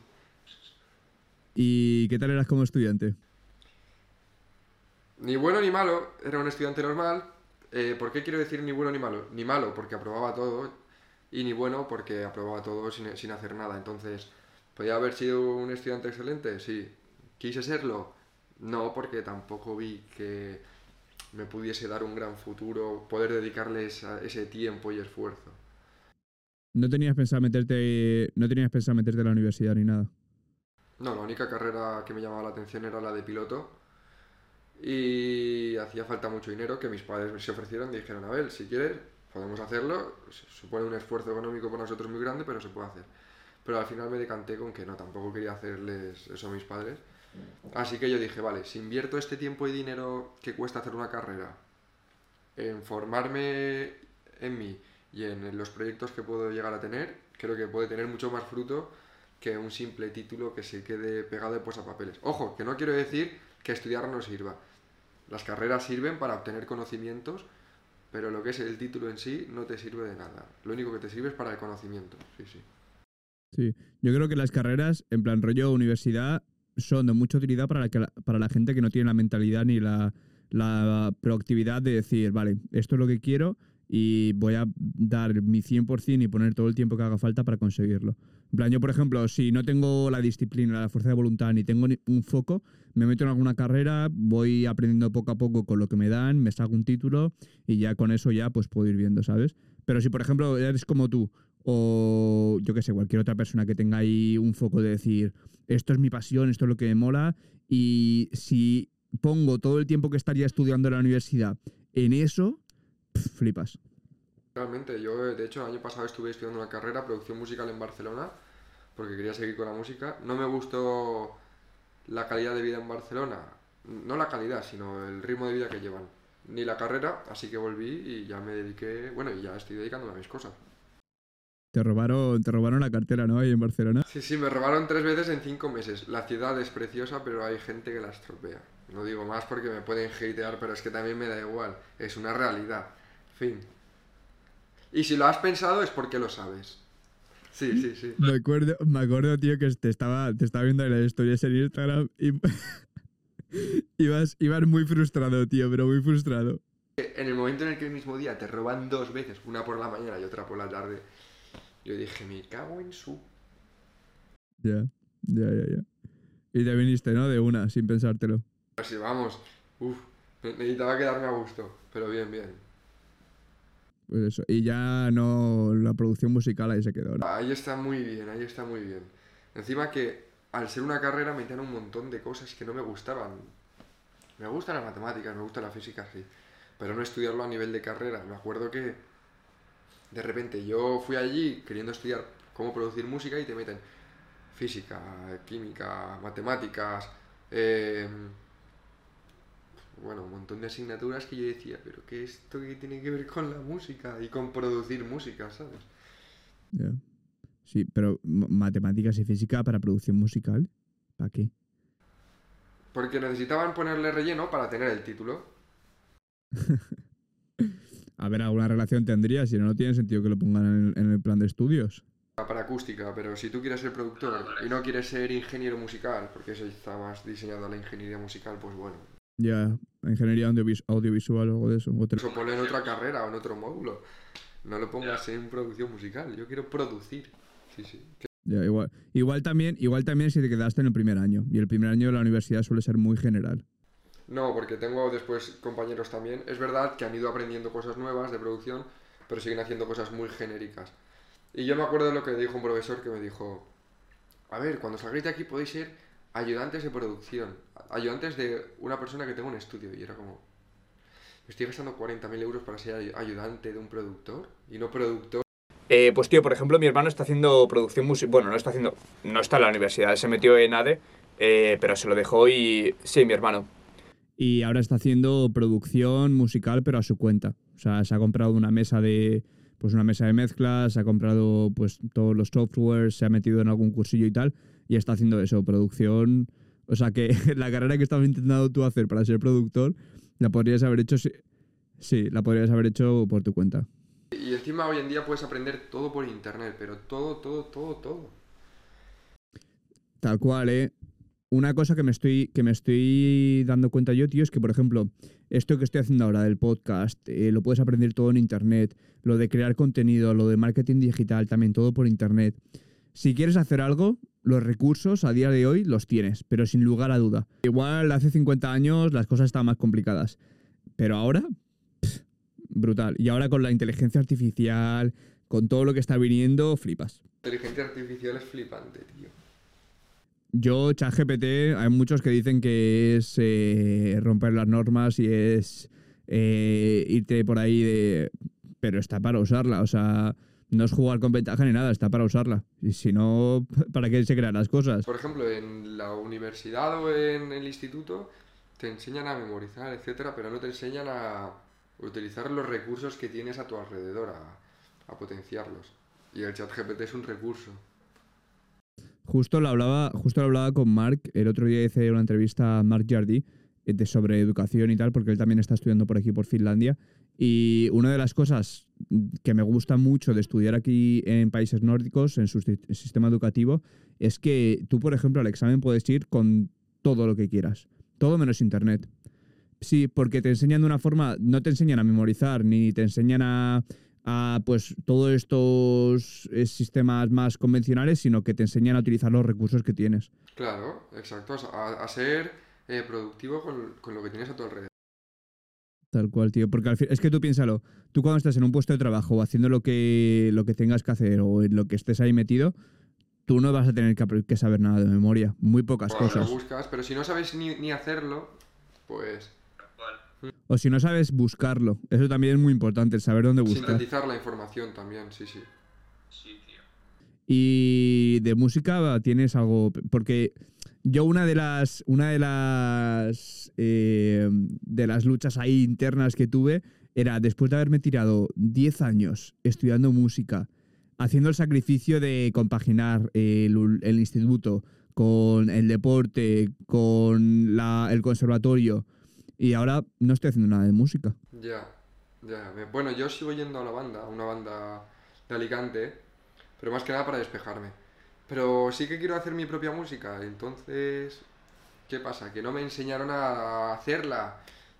¿Y qué tal eras como estudiante? Ni bueno ni malo, era un estudiante normal. Eh, ¿Por qué quiero decir ni bueno ni malo? Ni malo porque aprobaba todo y ni bueno porque aprobaba todo sin, sin hacer nada. Entonces, ¿podía haber sido un estudiante excelente? Sí. ¿Quise serlo? No, porque tampoco vi que me pudiese dar un gran futuro, poder dedicarles ese tiempo y esfuerzo. ¿No tenías pensado meterte, no tenías pensado meterte a la universidad ni nada? No, la única carrera que me llamaba la atención era la de piloto y hacía falta mucho dinero que mis padres se ofrecieron y dijeron, a ver, si quieres, podemos hacerlo, supone un esfuerzo económico para nosotros muy grande, pero se puede hacer. Pero al final me decanté con que no, tampoco quería hacerles eso a mis padres. Así que yo dije, vale, si invierto este tiempo y dinero que cuesta hacer una carrera en formarme en mí y en los proyectos que puedo llegar a tener, creo que puede tener mucho más fruto que un simple título que se quede pegado de papeles. Ojo, que no quiero decir que estudiar no sirva. Las carreras sirven para obtener conocimientos, pero lo que es el título en sí no te sirve de nada. Lo único que te sirve es para el conocimiento. Sí, sí. Sí, yo creo que las carreras, en plan rollo universidad, son de mucha utilidad para la, para la gente que no tiene la mentalidad ni la, la proactividad de decir, vale, esto es lo que quiero y voy a dar mi 100% y poner todo el tiempo que haga falta para conseguirlo. En plan, yo, por ejemplo, si no tengo la disciplina, la fuerza de voluntad, ni tengo un foco, me meto en alguna carrera, voy aprendiendo poco a poco con lo que me dan, me saco un título y ya con eso ya pues puedo ir viendo, ¿sabes? Pero si, por ejemplo, eres como tú, o yo que sé, cualquier otra persona que tenga ahí un foco de decir, esto es mi pasión, esto es lo que me mola, y si pongo todo el tiempo que estaría estudiando en la universidad en eso, flipas. Realmente, yo de hecho el año pasado estuve estudiando una carrera, producción musical en Barcelona, porque quería seguir con la música. No me gustó la calidad de vida en Barcelona, no la calidad, sino el ritmo de vida que llevan, ni la carrera, así que volví y ya me dediqué, bueno, y ya estoy dedicándome a mis cosas. Te robaron, te robaron la cartera, ¿no? Ahí en Barcelona. Sí, sí, me robaron tres veces en cinco meses. La ciudad es preciosa, pero hay gente que la estropea. No digo más porque me pueden hatear, pero es que también me da igual. Es una realidad. Fin. Y si lo has pensado es porque lo sabes. Sí, sí, sí. Me acuerdo, me acuerdo tío, que te estaba, te estaba viendo en las historias en Instagram y (laughs) ibas, ibas muy frustrado, tío, pero muy frustrado. En el momento en el que el mismo día te roban dos veces, una por la mañana y otra por la tarde, yo dije, me cago en su. Ya, ya, ya, ya. Y te viniste, ¿no? De una, sin pensártelo. Así, vamos. Uf, necesitaba quedarme a gusto, pero bien, bien. Pues. Y ya no. La producción musical ahí se quedó. Ahí está muy bien, ahí está muy bien. Encima que al ser una carrera me metían un montón de cosas que no me gustaban. Me gustan las matemáticas, me gusta la física, sí. Pero no estudiarlo a nivel de carrera. Me acuerdo que de repente yo fui allí queriendo estudiar cómo producir música y te meten física, química, matemáticas, em, bueno, un montón de asignaturas que yo decía, pero ¿qué esto que tiene que ver con la música y con producir música, sabes? Ya. Sí, pero matemáticas y física para producción musical, ¿para qué? Porque necesitaban ponerle relleno para tener el título. (laughs) A ver, alguna relación tendría, si no, no tiene sentido que lo pongan en el, plan de estudios. Para acústica, pero si tú quieres ser productor y no quieres ser ingeniero musical, porque eso está más diseñado a la ingeniería musical, pues bueno. Ya, ingeniería audiovisual o algo de eso. Eso ponle en otra carrera o en otro módulo. No lo pongas en producción musical, yo quiero producir. Sí, sí. Ya, igual. Igual también, igual también si te quedaste en el primer año. Y el primer año de la universidad suele ser muy general. No, porque tengo después compañeros también. Es verdad que han ido aprendiendo cosas nuevas de producción, pero siguen haciendo cosas muy genéricas. Y yo me acuerdo de lo que dijo un profesor que me dijo, a ver, cuando salgáis de aquí podéis ser ayudantes de producción, ayudantes de una persona que tenga un estudio. Y era como, estoy gastando 40.000 euros para ser ayudante de un productor y no productor. Eh, pues tío, por ejemplo, mi hermano está haciendo producción musical. Bueno, no está haciendo. No está en la universidad, se metió en ADE, eh, pero se lo dejó y. Sí, mi hermano y ahora está haciendo producción musical pero a su cuenta. O sea, se ha comprado una mesa de pues una mesa de mezclas, se ha comprado pues todos los softwares, se ha metido en algún cursillo y tal y está haciendo eso, producción, o sea que (laughs) la carrera que estabas intentando tú hacer para ser productor la podrías haber hecho sí, la podrías haber hecho por tu cuenta. Y encima hoy en día puedes aprender todo por internet, pero todo, todo, todo, todo. Tal cual, ¿eh? una cosa que me estoy, que me estoy dando cuenta yo, tío, es que, por ejemplo, esto que estoy haciendo ahora del podcast, eh, lo puedes aprender todo en Internet, lo de crear contenido, lo de marketing digital, también todo por Internet. Si quieres hacer algo, los recursos a día de hoy los tienes, pero sin lugar a duda. Igual hace 50 años las cosas estaban más complicadas, Pero ahora, pff, brutal. Y ahora con la inteligencia artificial, con todo lo que está viniendo, flipas. Inteligencia artificial es flipante, tío. Yo, ChatGPT, hay muchos que dicen que es eh, romper las normas y es eh, irte por ahí de... Pero está para usarla, o sea, no es jugar con ventaja ni nada, está para usarla. Y si no, (laughs) ¿para qué se crean las cosas? Por ejemplo, en la universidad o en el instituto te enseñan a memorizar, etcétera, pero no te enseñan a utilizar los recursos que tienes a tu alrededor, a, a potenciarlos. Y el chat GPT es un recurso. Justo lo hablaba, justo lo hablaba con Mark, el otro día hice una entrevista a Mark Jardy eh, de sobre educación y tal, porque él también está estudiando por aquí, por Finlandia. Y una de las cosas que me gusta mucho de estudiar aquí en países nórdicos, en su si- sistema educativo, es que tú, por ejemplo, al examen puedes ir con todo lo que quieras, todo menos internet. Sí, porque te enseñan de una forma, no te enseñan a memorizar, ni te enseñan a, pues todos estos eh, sistemas más convencionales, sino que te enseñan a utilizar los recursos que tienes. Claro, exacto. A, a ser eh, productivo con, con lo que tienes a tu alrededor. Tal cual, tío. Porque al fin, es que tú piénsalo, tú cuando estás en un puesto de trabajo o haciendo lo que, lo que tengas que hacer o en lo que estés ahí metido, tú no vas a tener que, saber nada de memoria. Muy pocas Bueno, cosas. lo buscas, pero si no sabes ni, ni hacerlo, pues O si no sabes buscarlo. Eso también es muy importante, el saber dónde buscar. sintetizar la información también, sí, sí. Y de música tienes algo. Porque yo una de las. Una de las. eh, de las luchas ahí internas que tuve era después de haberme tirado 10 años estudiando música, haciendo el sacrificio de compaginar el, el instituto con el deporte, con la- el conservatorio. Y ahora no estoy haciendo nada de música. Ya, ya. Bueno, yo sigo yendo a la banda, a una banda de Alicante, pero más que nada para despejarme. Pero sí que quiero hacer mi propia música, entonces, ¿qué pasa? Que no me enseñaron a hacerla.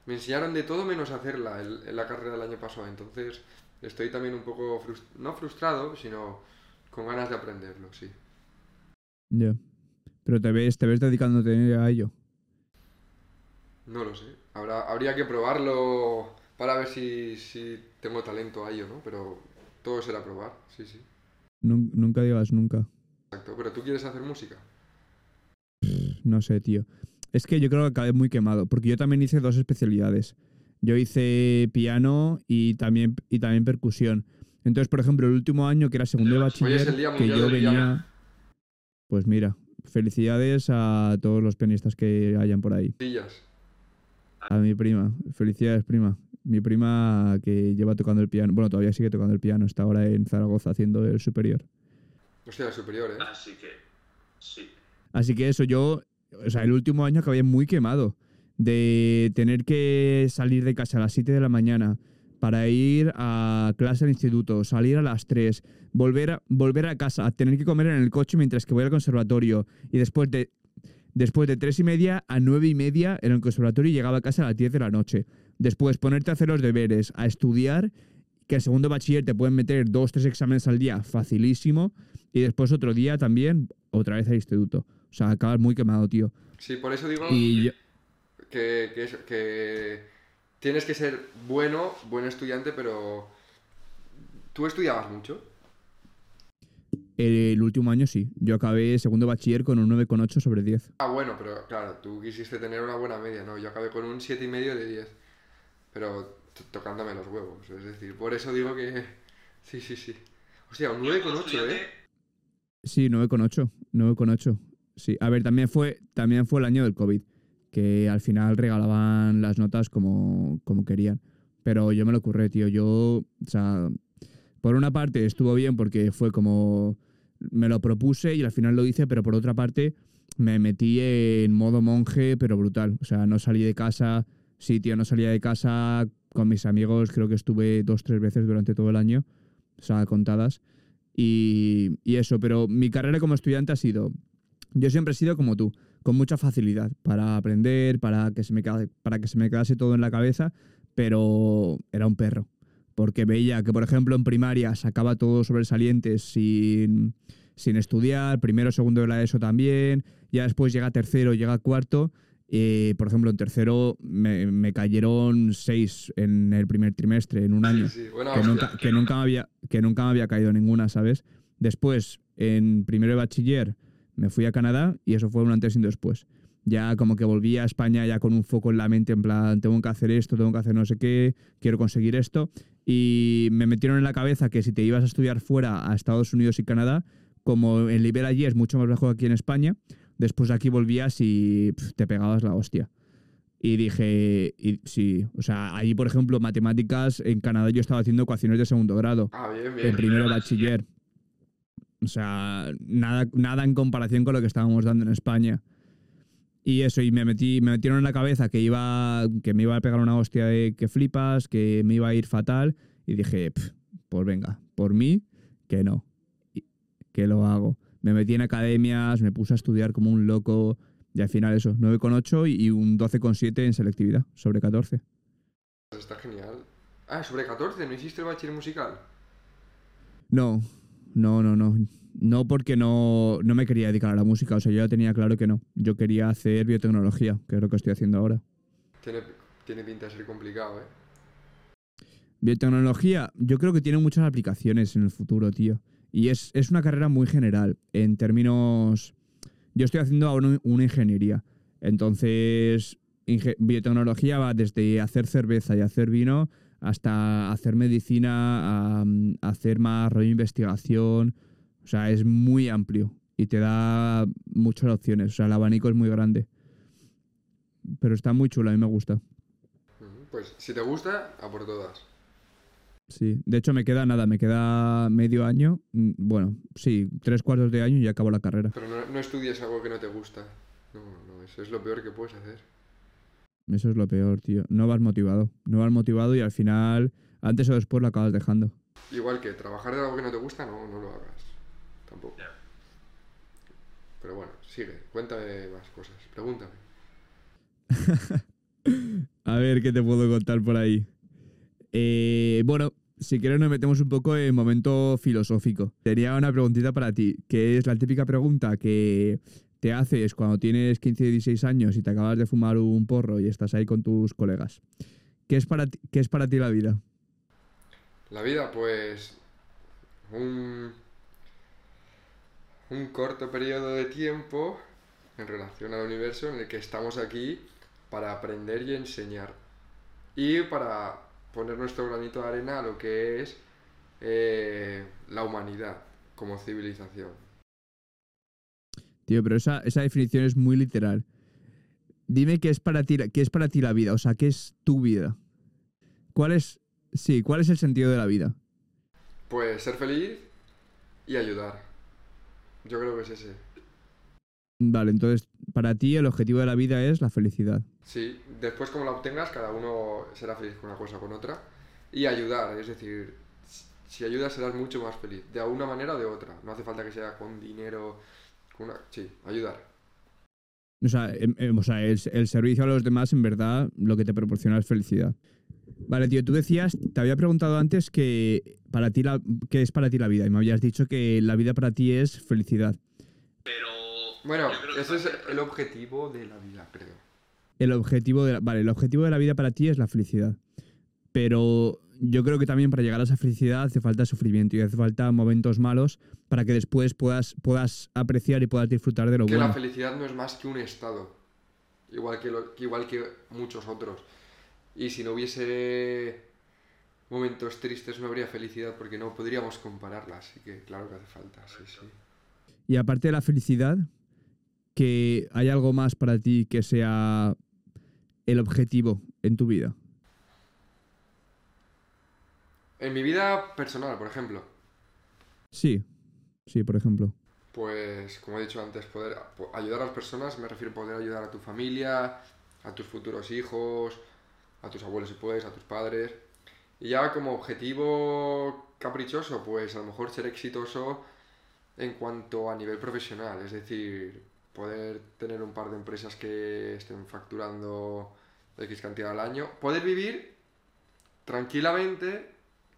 Me enseñaron de todo menos a hacerla en, en la carrera del año pasado, entonces estoy también un poco, no frustrado, sino con ganas de aprenderlo, sí. Ya. Pero te ves, te ves dedicándote a ello. No lo sé. Habrá, habría que probarlo para ver si, si tengo talento a ello, ¿no? Pero todo será probar, sí, sí. Nun- nunca digas nunca. Exacto. Pero tú quieres hacer música. No sé, tío. Es que yo creo que acabé muy quemado, porque yo también hice dos especialidades. Yo hice piano y también, y también percusión. Entonces, por ejemplo, el último año, que era segundo de bachiller, que yo venía... Pues mira, felicidades a todos los pianistas que hayan por ahí. A mi prima, felicidades, prima. Mi prima que lleva tocando el piano, bueno, todavía sigue tocando el piano, está ahora en Zaragoza haciendo el superior. Hostia, superior, ¿eh? Así que, sí. Así que eso, yo, o sea, el último año acabé muy quemado de tener que salir de casa a las 7 de la mañana para ir a clase al instituto, salir a las 3, volver a, volver a casa, tener que comer en el coche mientras que voy al conservatorio y después de, después de 3 y media a 9 y media en el conservatorio llegaba a casa a las 10 de la noche. Después ponerte a hacer los deberes, a estudiar, que el segundo bachiller te pueden meter dos, tres exámenes al día, facilísimo, y después otro día también, otra vez al instituto. O sea, acabas muy quemado, tío. Sí, por eso digo Y yo- que, que, tienes que ser bueno, buen estudiante, pero ¿tú estudiabas mucho? el último año sí. Yo acabé segundo bachiller con un 9,8 sobre 10. Ah, bueno, pero claro, tú quisiste tener una buena media, ¿no? Yo acabé con un 7,5 de 10, pero tocándome los huevos, es decir, por eso digo que... (laughs) Sí, sí, sí. O sea, un 9,8, ¿eh? Sí, 9,8. 9,8. Sí. A ver, también fue, también fue el año del COVID, que al final regalaban las notas como, como querían. Pero yo me lo curré, tío. Yo, o sea, por una parte estuvo bien porque fue como me lo propuse y al final lo hice, pero por otra parte me metí en modo monje, pero brutal. O sea, no salí de casa. Sí, tío, no salía de casa con mis amigos. Creo que estuve dos, tres veces durante todo el año. O sea, contadas. Y, eso, pero mi carrera como estudiante ha sido. Yo siempre he sido como tú, con mucha facilidad para aprender, para que se me, para que se me quedase todo en la cabeza, pero era un perro. Porque veía que, por ejemplo, en primaria sacaba todos sobresalientes sin, sin estudiar, primero, segundo de la ESO también, ya después llega tercero, llega cuarto, Y, por ejemplo, en tercero me, me cayeron seis en el primer trimestre, en un año. Sí, sí, bueno, que, nunca, (laughs) que, nunca me había, que nunca me había caído ninguna, ¿sabes? Después, en primero de bachiller, me fui a Canadá y eso fue un antes y un después. Ya como que volví a España ya con un foco en la mente, en plan, tengo que hacer esto, tengo que hacer no sé qué, quiero conseguir esto. Y me metieron en la cabeza que si te ibas a estudiar fuera a Estados Unidos y Canadá, como el nivel allí es mucho más bajo que aquí en España, después de aquí volvías y pff, te pegabas la hostia. Y dije, y, sí, o sea, allí, por ejemplo, matemáticas, en Canadá yo estaba haciendo ecuaciones de segundo grado, Ah, bien, bien. en primero de bachiller. O sea, nada, nada en comparación con lo que estábamos dando en España. Y eso, y me metí, me metieron en la cabeza que iba, que me iba a pegar una hostia de que flipas, que me iba a ir fatal. Y dije, "Pf, pues venga, por mí, que no. Que lo hago. Me metí en academias, me puse a estudiar como un loco. Y al final eso, 9,8 y un 12,7 en selectividad, sobre 14. Está genial. Ah, sobre 14, ¿no hiciste el bachiller musical? No, no, no, no. No porque no, no me quería dedicar a la música, o sea, yo ya tenía claro que no. Yo quería hacer biotecnología, que es lo que estoy haciendo ahora. Tiene, tiene pinta de ser complicado, ¿eh? Biotecnología, yo creo que tiene muchas aplicaciones en el futuro, tío. Y es, es una carrera muy general, en términos... Yo estoy haciendo ahora un- una ingeniería. Entonces, biotecnología va desde hacer cerveza y hacer vino hasta hacer medicina, a, hacer más rollo investigación. O sea, es muy amplio y te da muchas opciones. O sea, el abanico es muy grande. Pero está muy chulo, a mí me gusta. Pues si te gusta, a por todas. Sí, de hecho me queda nada, me queda medio año, mm, bueno, sí, tres cuartos de año y ya acabo la carrera. Pero no, no estudies algo que no te gusta. No, no, eso es lo peor que puedes hacer. Eso es lo peor, tío. No vas motivado, no vas motivado y al final, antes o después lo acabas dejando. Igual que trabajar de algo que no te gusta, no, no lo hagas. Tampoco. Pero bueno, sigue. Cuéntame más cosas. Pregúntame. (laughs) A ver qué te puedo contar por ahí. Eh, bueno, si quieres nos metemos un poco en momento filosófico. Tenía una preguntita para ti, que es la típica pregunta que te haces cuando tienes 15 y 16 años y te acabas de fumar un porro y estás ahí con tus colegas. ¿Qué es para ti, qué es para ti la vida? La vida, pues. Un. Un corto periodo de tiempo en relación al universo en el que estamos aquí para aprender y enseñar. Y para poner nuestro granito de arena a lo que es eh, la humanidad como civilización. Tío, pero esa, esa definición es muy literal. Dime qué es para ti, qué es para ti la vida, o sea, qué es tu vida. ¿Cuál es, sí, cuál es el sentido de la vida? Pues ser feliz y ayudar. Yo creo que es ese. Vale, entonces, para ti el objetivo de la vida es la felicidad. Sí, después como la obtengas, cada uno será feliz con una cosa o con otra. Y ayudar, es decir, si ayudas serás mucho más feliz, de una manera o de otra. No hace falta que sea con dinero, con una... Sí, ayudar. O sea, em- em, o sea el, el servicio a los demás, en verdad, lo que te proporciona es felicidad. Vale, tío, tú decías, te había preguntado antes que para ti la, qué es para ti la vida y me habías dicho que la vida para ti es felicidad. Bueno, ese es el objetivo de la vida, creo. El objetivo de la, vale, el objetivo de la vida para ti es la felicidad. Pero yo creo que también para llegar a esa felicidad hace falta sufrimiento y hace falta momentos malos para que después puedas, puedas apreciar y puedas disfrutar de lo Que bueno. la felicidad no es más que un estado, igual que, lo- que igual que muchos otros. Y si no hubiese momentos tristes no habría felicidad porque no podríamos compararla, así que claro que hace falta, sí, sí. Y aparte de la felicidad, que hay algo más para ti que sea el objetivo en tu vida. En mi vida personal, por ejemplo, Sí, sí, por ejemplo. pues como he dicho antes, poder po- ayudar a las personas, me refiero a poder ayudar a tu familia, a tus futuros hijos, a tus abuelos si puedes, a tus padres. Y ya como objetivo caprichoso, pues a lo mejor ser exitoso en cuanto a nivel profesional, es decir, poder tener un par de empresas que estén facturando X cantidad al año, poder vivir tranquilamente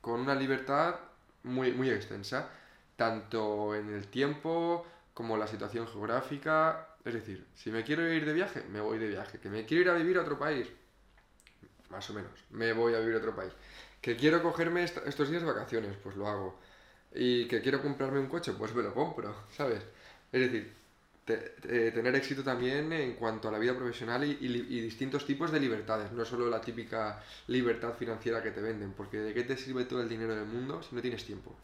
con una libertad muy, muy extensa, tanto en el tiempo como la situación geográfica. Es decir, si me quiero ir de viaje, me voy de viaje. Que me quiero ir a vivir a otro país, más o menos, me voy a vivir a otro país. Que quiero cogerme est- estos días de vacaciones, pues lo hago. Y que quiero comprarme un coche, pues me lo compro, ¿sabes? Es decir, te- te- tener éxito también en cuanto a la vida profesional y, y li- y distintos tipos de libertades, no solo la típica libertad financiera que te venden, porque ¿de qué te sirve todo el dinero del mundo si no tienes tiempo?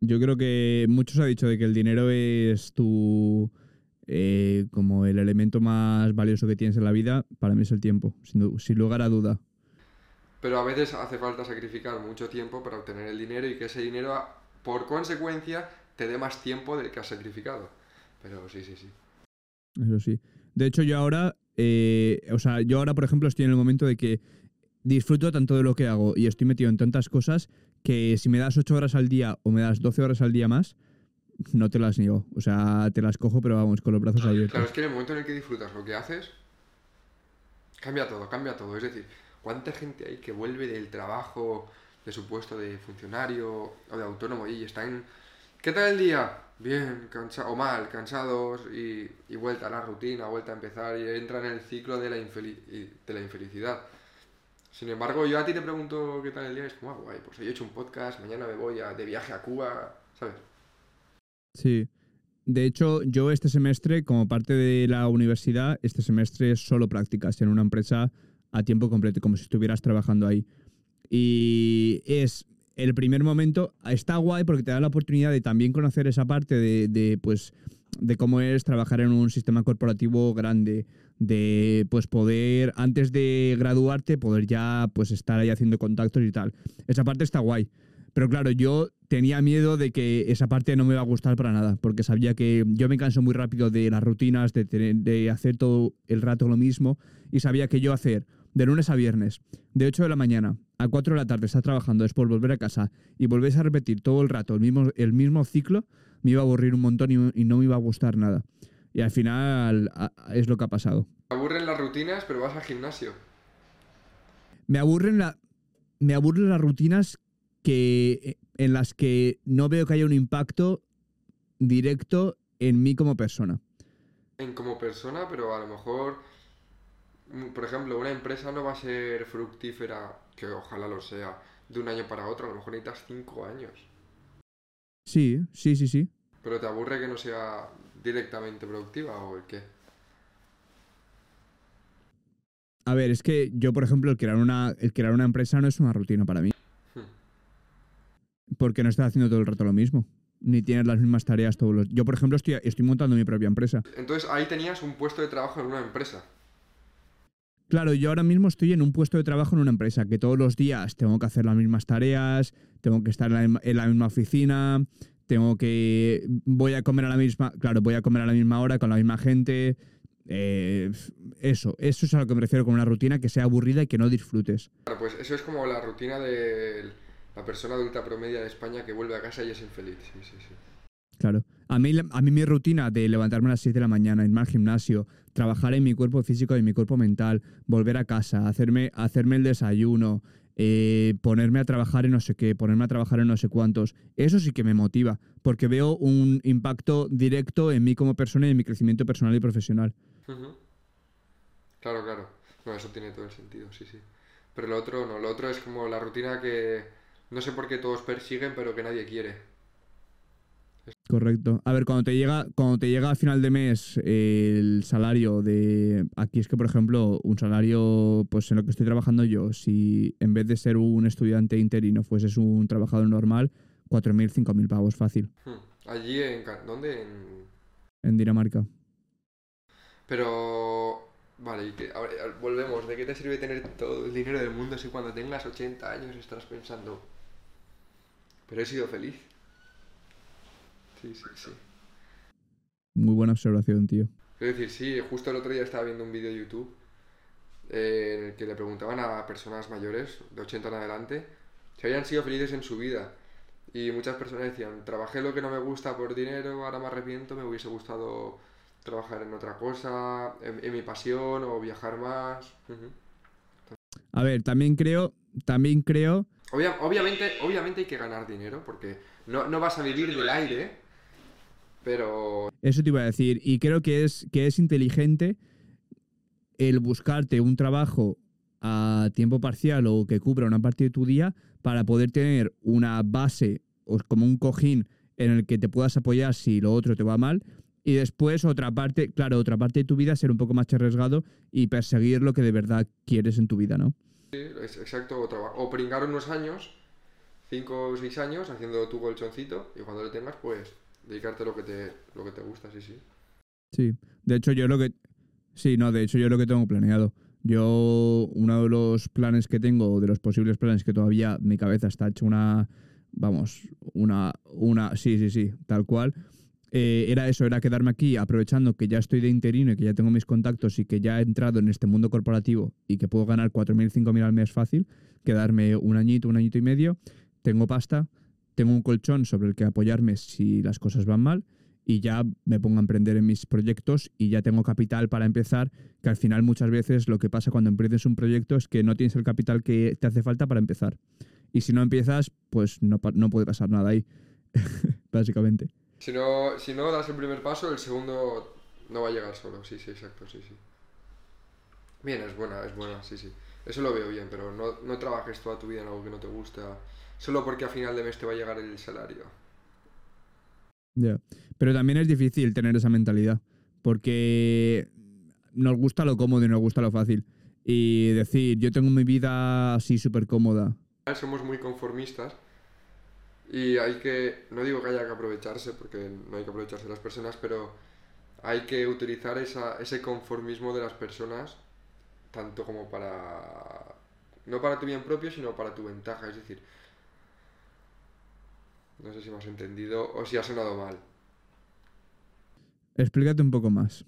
Yo creo que muchos ha dicho de que el dinero es tu eh, como el elemento más valioso que tienes en la vida. Para mí es el tiempo, sin, sin lugar a duda. Pero a veces hace falta sacrificar mucho tiempo para obtener el dinero y que ese dinero, por consecuencia, te dé más tiempo del que has sacrificado. Pero sí, sí, sí. Eso sí. De hecho, yo ahora, eh, o sea, yo ahora, por ejemplo, estoy en el momento de que disfruto tanto de lo que hago y estoy metido en tantas cosas que si me das 8 horas al día o me das 12 horas al día más, no te las niego. O sea, te las cojo, pero vamos, con los brazos abiertos. Claro, es que en el momento en el que disfrutas lo que haces, cambia todo, cambia todo. Es decir, ¿cuánta gente hay que vuelve del trabajo, de su puesto de funcionario o de autónomo y están... ¿Qué tal el día? Bien, cansado o mal, cansados y, y vuelta a la rutina, vuelta a empezar y entran en el ciclo de la, de la infelicidad. Sin embargo, yo a ti te pregunto qué tal el día y es como, ah, guay, pues he hecho un podcast, mañana me voy a- de viaje a Cuba, ¿sabes? Sí. De hecho, yo este semestre, como parte de la universidad, este semestre es solo prácticas en una empresa a tiempo completo, como si estuvieras trabajando ahí. Y es el primer momento, está guay porque te da la oportunidad de también conocer esa parte de, de, pues, de cómo es trabajar en un sistema corporativo grande, de pues poder, antes de graduarte, poder ya pues estar ahí haciendo contactos y tal. Esa parte está guay. Pero claro, yo tenía miedo de que esa parte no me iba a gustar para nada, porque sabía que yo me canso muy rápido de las rutinas, de, hacer todo el rato lo mismo, y sabía que yo hacer de lunes a viernes, de 8 de la mañana a 4 de la tarde, estar trabajando, después volver a casa y volver a repetir todo el rato el mismo, el mismo ciclo, me iba a aburrir un montón y, y no me iba a gustar nada. Y al final a- a- es lo que ha pasado. Me aburren las rutinas, pero vas al gimnasio. Me aburren, la, me aburren las rutinas que, en las que no veo que haya un impacto directo en mí como persona. en como persona, pero a lo mejor, por ejemplo, una empresa no va a ser fructífera, que ojalá lo sea, de un año para otro, a lo mejor necesitas cinco años. Sí, sí, sí, sí. Pero te aburre que no sea directamente productiva o el qué. A ver, es que yo, por ejemplo, el crear una, el crear una empresa no es una rutina para mí. Hmm. Porque no estás haciendo todo el rato lo mismo. Ni tienes las mismas tareas todos los... Yo, por ejemplo, estoy, estoy montando mi propia empresa. Entonces ahí tenías un puesto de trabajo en una empresa. Claro, yo ahora mismo estoy en un puesto de trabajo en una empresa que todos los días tengo que hacer las mismas tareas, tengo que estar en la, misma- en la misma oficina, tengo que voy a comer a la misma, claro, voy a comer a la misma hora con la misma gente. eh, eso, eso es a lo que me refiero con una rutina que sea aburrida y que no disfrutes. Claro, pues eso es como la rutina de la persona adulta promedia de España que vuelve a casa y es infeliz. Sí, sí, sí. Claro. A mí, a mí mi rutina de levantarme a las 7 de la mañana, irme al gimnasio, trabajar en mi cuerpo físico y en mi cuerpo mental, volver a casa, hacerme, hacerme el desayuno, eh, ponerme a trabajar en no sé qué, ponerme a trabajar en no sé cuántos, eso sí que me motiva, porque veo un impacto directo en mí como persona y en mi crecimiento personal y profesional. Claro, claro. No, eso tiene todo el sentido, sí, sí. Pero lo otro no, lo otro es como la rutina que no sé por qué todos persiguen, pero que nadie quiere. Correcto. A ver, cuando te llega, cuando te llega a final de mes eh, el salario de. Aquí es que, por ejemplo, un salario, pues en lo que estoy trabajando yo, si en vez de ser un estudiante interino fueses un trabajador normal, 4.000, 5.000 pavos fácil, Hmm. Allí en... ¿Dónde? En... en Dinamarca. Pero... Vale, y que, a ver, volvemos. ¿De qué te sirve tener todo el dinero del mundo si cuando tengas 80 años estarás pensando... Pero he sido feliz? Sí, sí, sí. Muy buena observación, tío. Es decir, sí, justo el otro día estaba viendo un vídeo de YouTube eh, en el que le preguntaban a personas mayores, de 80 en adelante, si habían sido felices en su vida. Y muchas personas decían, trabajé lo que no me gusta por dinero, ahora me arrepiento, me hubiese gustado trabajar en otra cosa, en, en mi pasión o viajar más. A ver, también creo, también creo. Obvia- obviamente, obviamente hay que ganar dinero porque no, no vas a vivir del aire, Pero Eso te iba a decir. Y creo que es, que es inteligente el buscarte un trabajo a tiempo parcial o que cubra una parte de tu día para poder tener una base o como un cojín en el que te puedas apoyar si lo otro te va mal. Y después otra parte, claro, otra parte de tu vida ser un poco más arriesgado y perseguir lo que de verdad quieres en tu vida, ¿no? sí, exacto, o, o pringar unos años, 5 o 6 años, haciendo tu colchoncito y cuando lo tengas, pues dedicarte a lo que te, lo que te gusta, sí, sí. Sí, de hecho yo lo que... Sí, no, de hecho yo lo que tengo planeado. Yo, uno de los planes que tengo, de los posibles planes que todavía mi cabeza está hecho una... Vamos, una... una sí, sí, sí, tal cual. eh, era eso, era quedarme aquí aprovechando que ya estoy de interino y que ya tengo mis contactos y que ya he entrado en este mundo corporativo y que puedo ganar 4.000, 5.000 al mes fácil, quedarme un añito, un añito y medio, tengo pasta, tengo un colchón sobre el que apoyarme si las cosas van mal y ya me pongo a emprender en mis proyectos y ya tengo capital para empezar, que al final muchas veces lo que pasa cuando emprendes un proyecto es que no tienes el capital que te hace falta para empezar. Y si no empiezas, pues no, no puede pasar nada ahí, (laughs) básicamente. Si no, si no das el primer paso, el segundo no va a llegar solo. Sí, sí, exacto, sí, sí. Bien, es buena, es buena, sí, sí. Eso lo veo bien, pero no, no trabajes toda tu vida en algo que no te gusta, solo porque a final de mes te va a llegar el salario. Ya. Pero también es difícil tener esa mentalidad, porque nos gusta lo cómodo y nos gusta lo fácil. Y decir, yo tengo mi vida así súper cómoda. Somos muy conformistas y hay que, no digo que haya que aprovecharse, porque no hay que aprovecharse de las personas, pero hay que utilizar esa, ese conformismo de las personas tanto como para, no para tu bien propio, sino para tu ventaja. Es decir, no sé si me has entendido o si ha sonado mal. Explícate un poco más.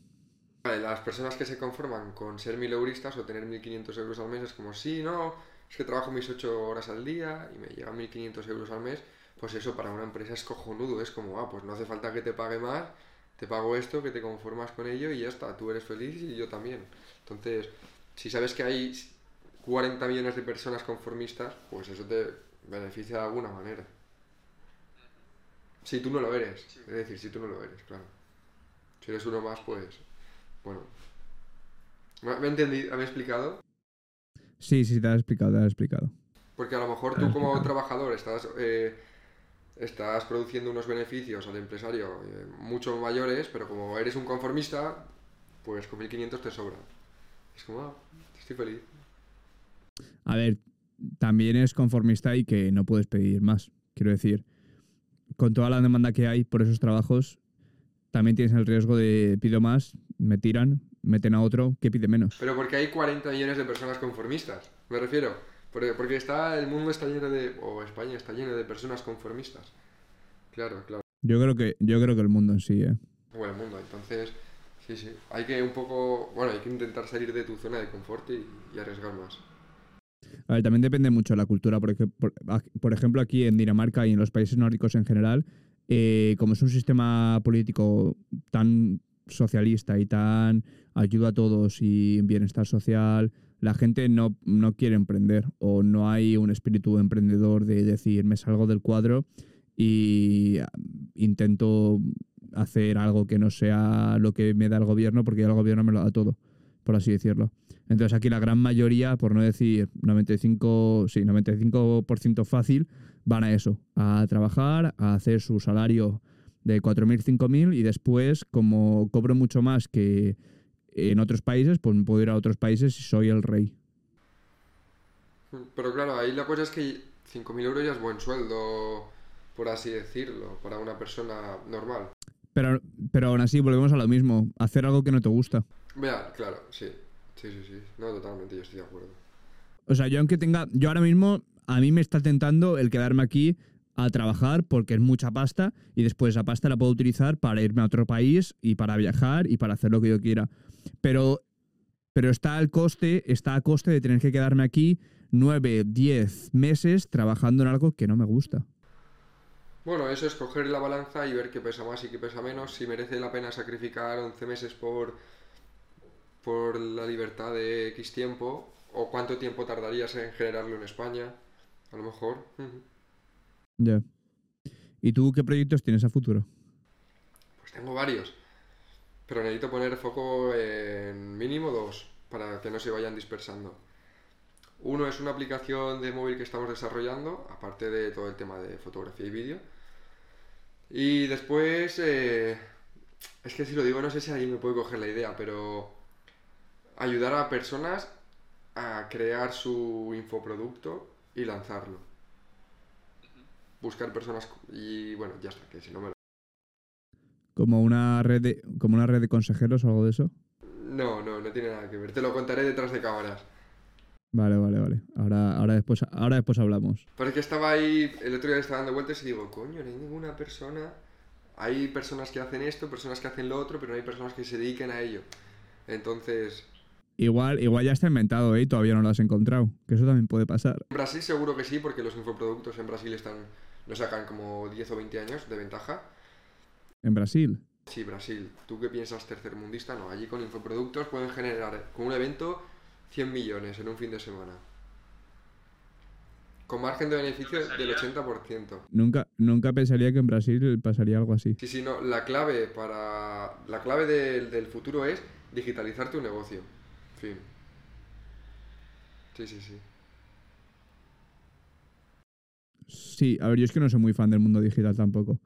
Vale, las personas que se conforman con ser mileuristas o tener 1.500 euros al mes es como, sí, no, es que trabajo mis 8 horas al día y me llegan 1.500 euros al mes, pues eso para una empresa es cojonudo, es como, ah, pues no hace falta que te pague más, te pago esto, que te conformas con ello y ya está, tú eres feliz y yo también. Entonces, si sabes que hay 40 millones de personas conformistas, pues eso te beneficia de alguna manera. Si tú no lo eres, es decir, si tú no lo eres, claro. Si eres uno más, pues bueno. ¿Me me he entendido? ¿Me he explicado? Sí, sí, te has explicado, te has explicado. Porque a lo mejor tú como trabajador estás, eh, estás produciendo unos beneficios al empresario eh, mucho mayores, pero como eres un conformista, pues con 1.500 te sobra. Es como, ah, estoy feliz. A ver, también es conformista y que no puedes pedir más. Quiero decir, con toda la demanda que hay por esos trabajos, también tienes el riesgo de pido más, me tiran, meten a otro que pide menos. Pero porque hay 40 millones de personas conformistas, me refiero. Porque, porque está, el mundo está lleno de, o España está lleno de personas conformistas. Claro, claro. Yo creo que, yo creo que el mundo en sí, ¿eh? o el mundo. Entonces, sí, sí. Hay que un poco, bueno, hay que intentar salir de tu zona de confort y, y arriesgar más. A ver, también depende mucho de la cultura. Por, ej- por- ejemplo, aquí en Dinamarca y en los países nórdicos en general, eh, como es un sistema político tan socialista y tan ayuda a todos y bienestar social, la gente no, no quiere emprender o no hay un espíritu emprendedor de decir me salgo del cuadro y ah, intento hacer algo que no sea lo que me da el gobierno porque el gobierno me lo da todo, por así decirlo. Entonces aquí la gran mayoría, por no decir 95, sí, 95% fácil, van a eso, a trabajar, a hacer su salario de 4.000, 5.000 y después, como cobro mucho más que en otros países, pues me puedo ir a otros países y soy el rey. Pero claro, ahí la cosa es que 5.000 euros ya es buen sueldo, por así decirlo, para una persona normal. Pero, pero aún así, volvemos a lo mismo, hacer algo que no te gusta. Vea, claro, sí. Sí, sí, sí. No, totalmente, yo estoy de acuerdo. O sea, yo aunque tenga, yo ahora mismo, a mí me está tentando el quedarme aquí a trabajar porque es mucha pasta y después esa pasta la puedo utilizar para irme a otro país y para viajar y para hacer lo que yo quiera. Pero, pero está al coste, está a coste de tener que quedarme aquí nueve, diez meses trabajando en algo que no me gusta. Bueno, eso es coger la balanza y ver qué pesa más y qué pesa menos, si merece la pena sacrificar 11 meses por, por la libertad de X tiempo, o cuánto tiempo tardarías en generarlo en España, a lo mejor. Ya. ¿Y tú qué proyectos tienes a futuro? Pues tengo varios. Pero necesito poner foco en mínimo dos para que no se vayan dispersando. Uno es una aplicación de móvil que estamos desarrollando, aparte de todo el tema de fotografía y vídeo. Y después, eh, es que si lo digo, no sé si ahí me puede coger la idea, pero ayudar a personas a crear su infoproducto y lanzarlo. Buscar personas y bueno, ya está, que si no me lo... Como una red de, como una red de consejeros o algo de eso. No, no, no tiene nada que ver. Te lo contaré detrás de cámaras. Vale, vale, vale. Ahora, ahora después, ahora después hablamos. Pero es que estaba ahí, el otro día le estaba dando vueltas y digo, coño, no hay ninguna persona. Hay personas que hacen esto, personas que hacen lo otro, pero no hay personas que se dediquen a ello. Entonces, Igual, igual ya está inventado, ¿eh? Y todavía no lo has encontrado. Que eso también puede pasar. en Brasil seguro que sí, porque los infoproductos en Brasil están, nos sacan como 10 o 20 años de ventaja. En Brasil. Sí, Brasil. ¿Tú qué piensas tercermundista? No, allí con infoproductos pueden generar con un evento 100 millones en un fin de semana. Con margen de beneficio del 80%. Nunca, nunca pensaría que en Brasil pasaría algo así. Sí, sí, no. La clave para. La clave del, del futuro es digitalizar tu negocio. Fin. Sí, sí, sí. Sí, a ver, yo es que no soy muy fan del mundo digital tampoco.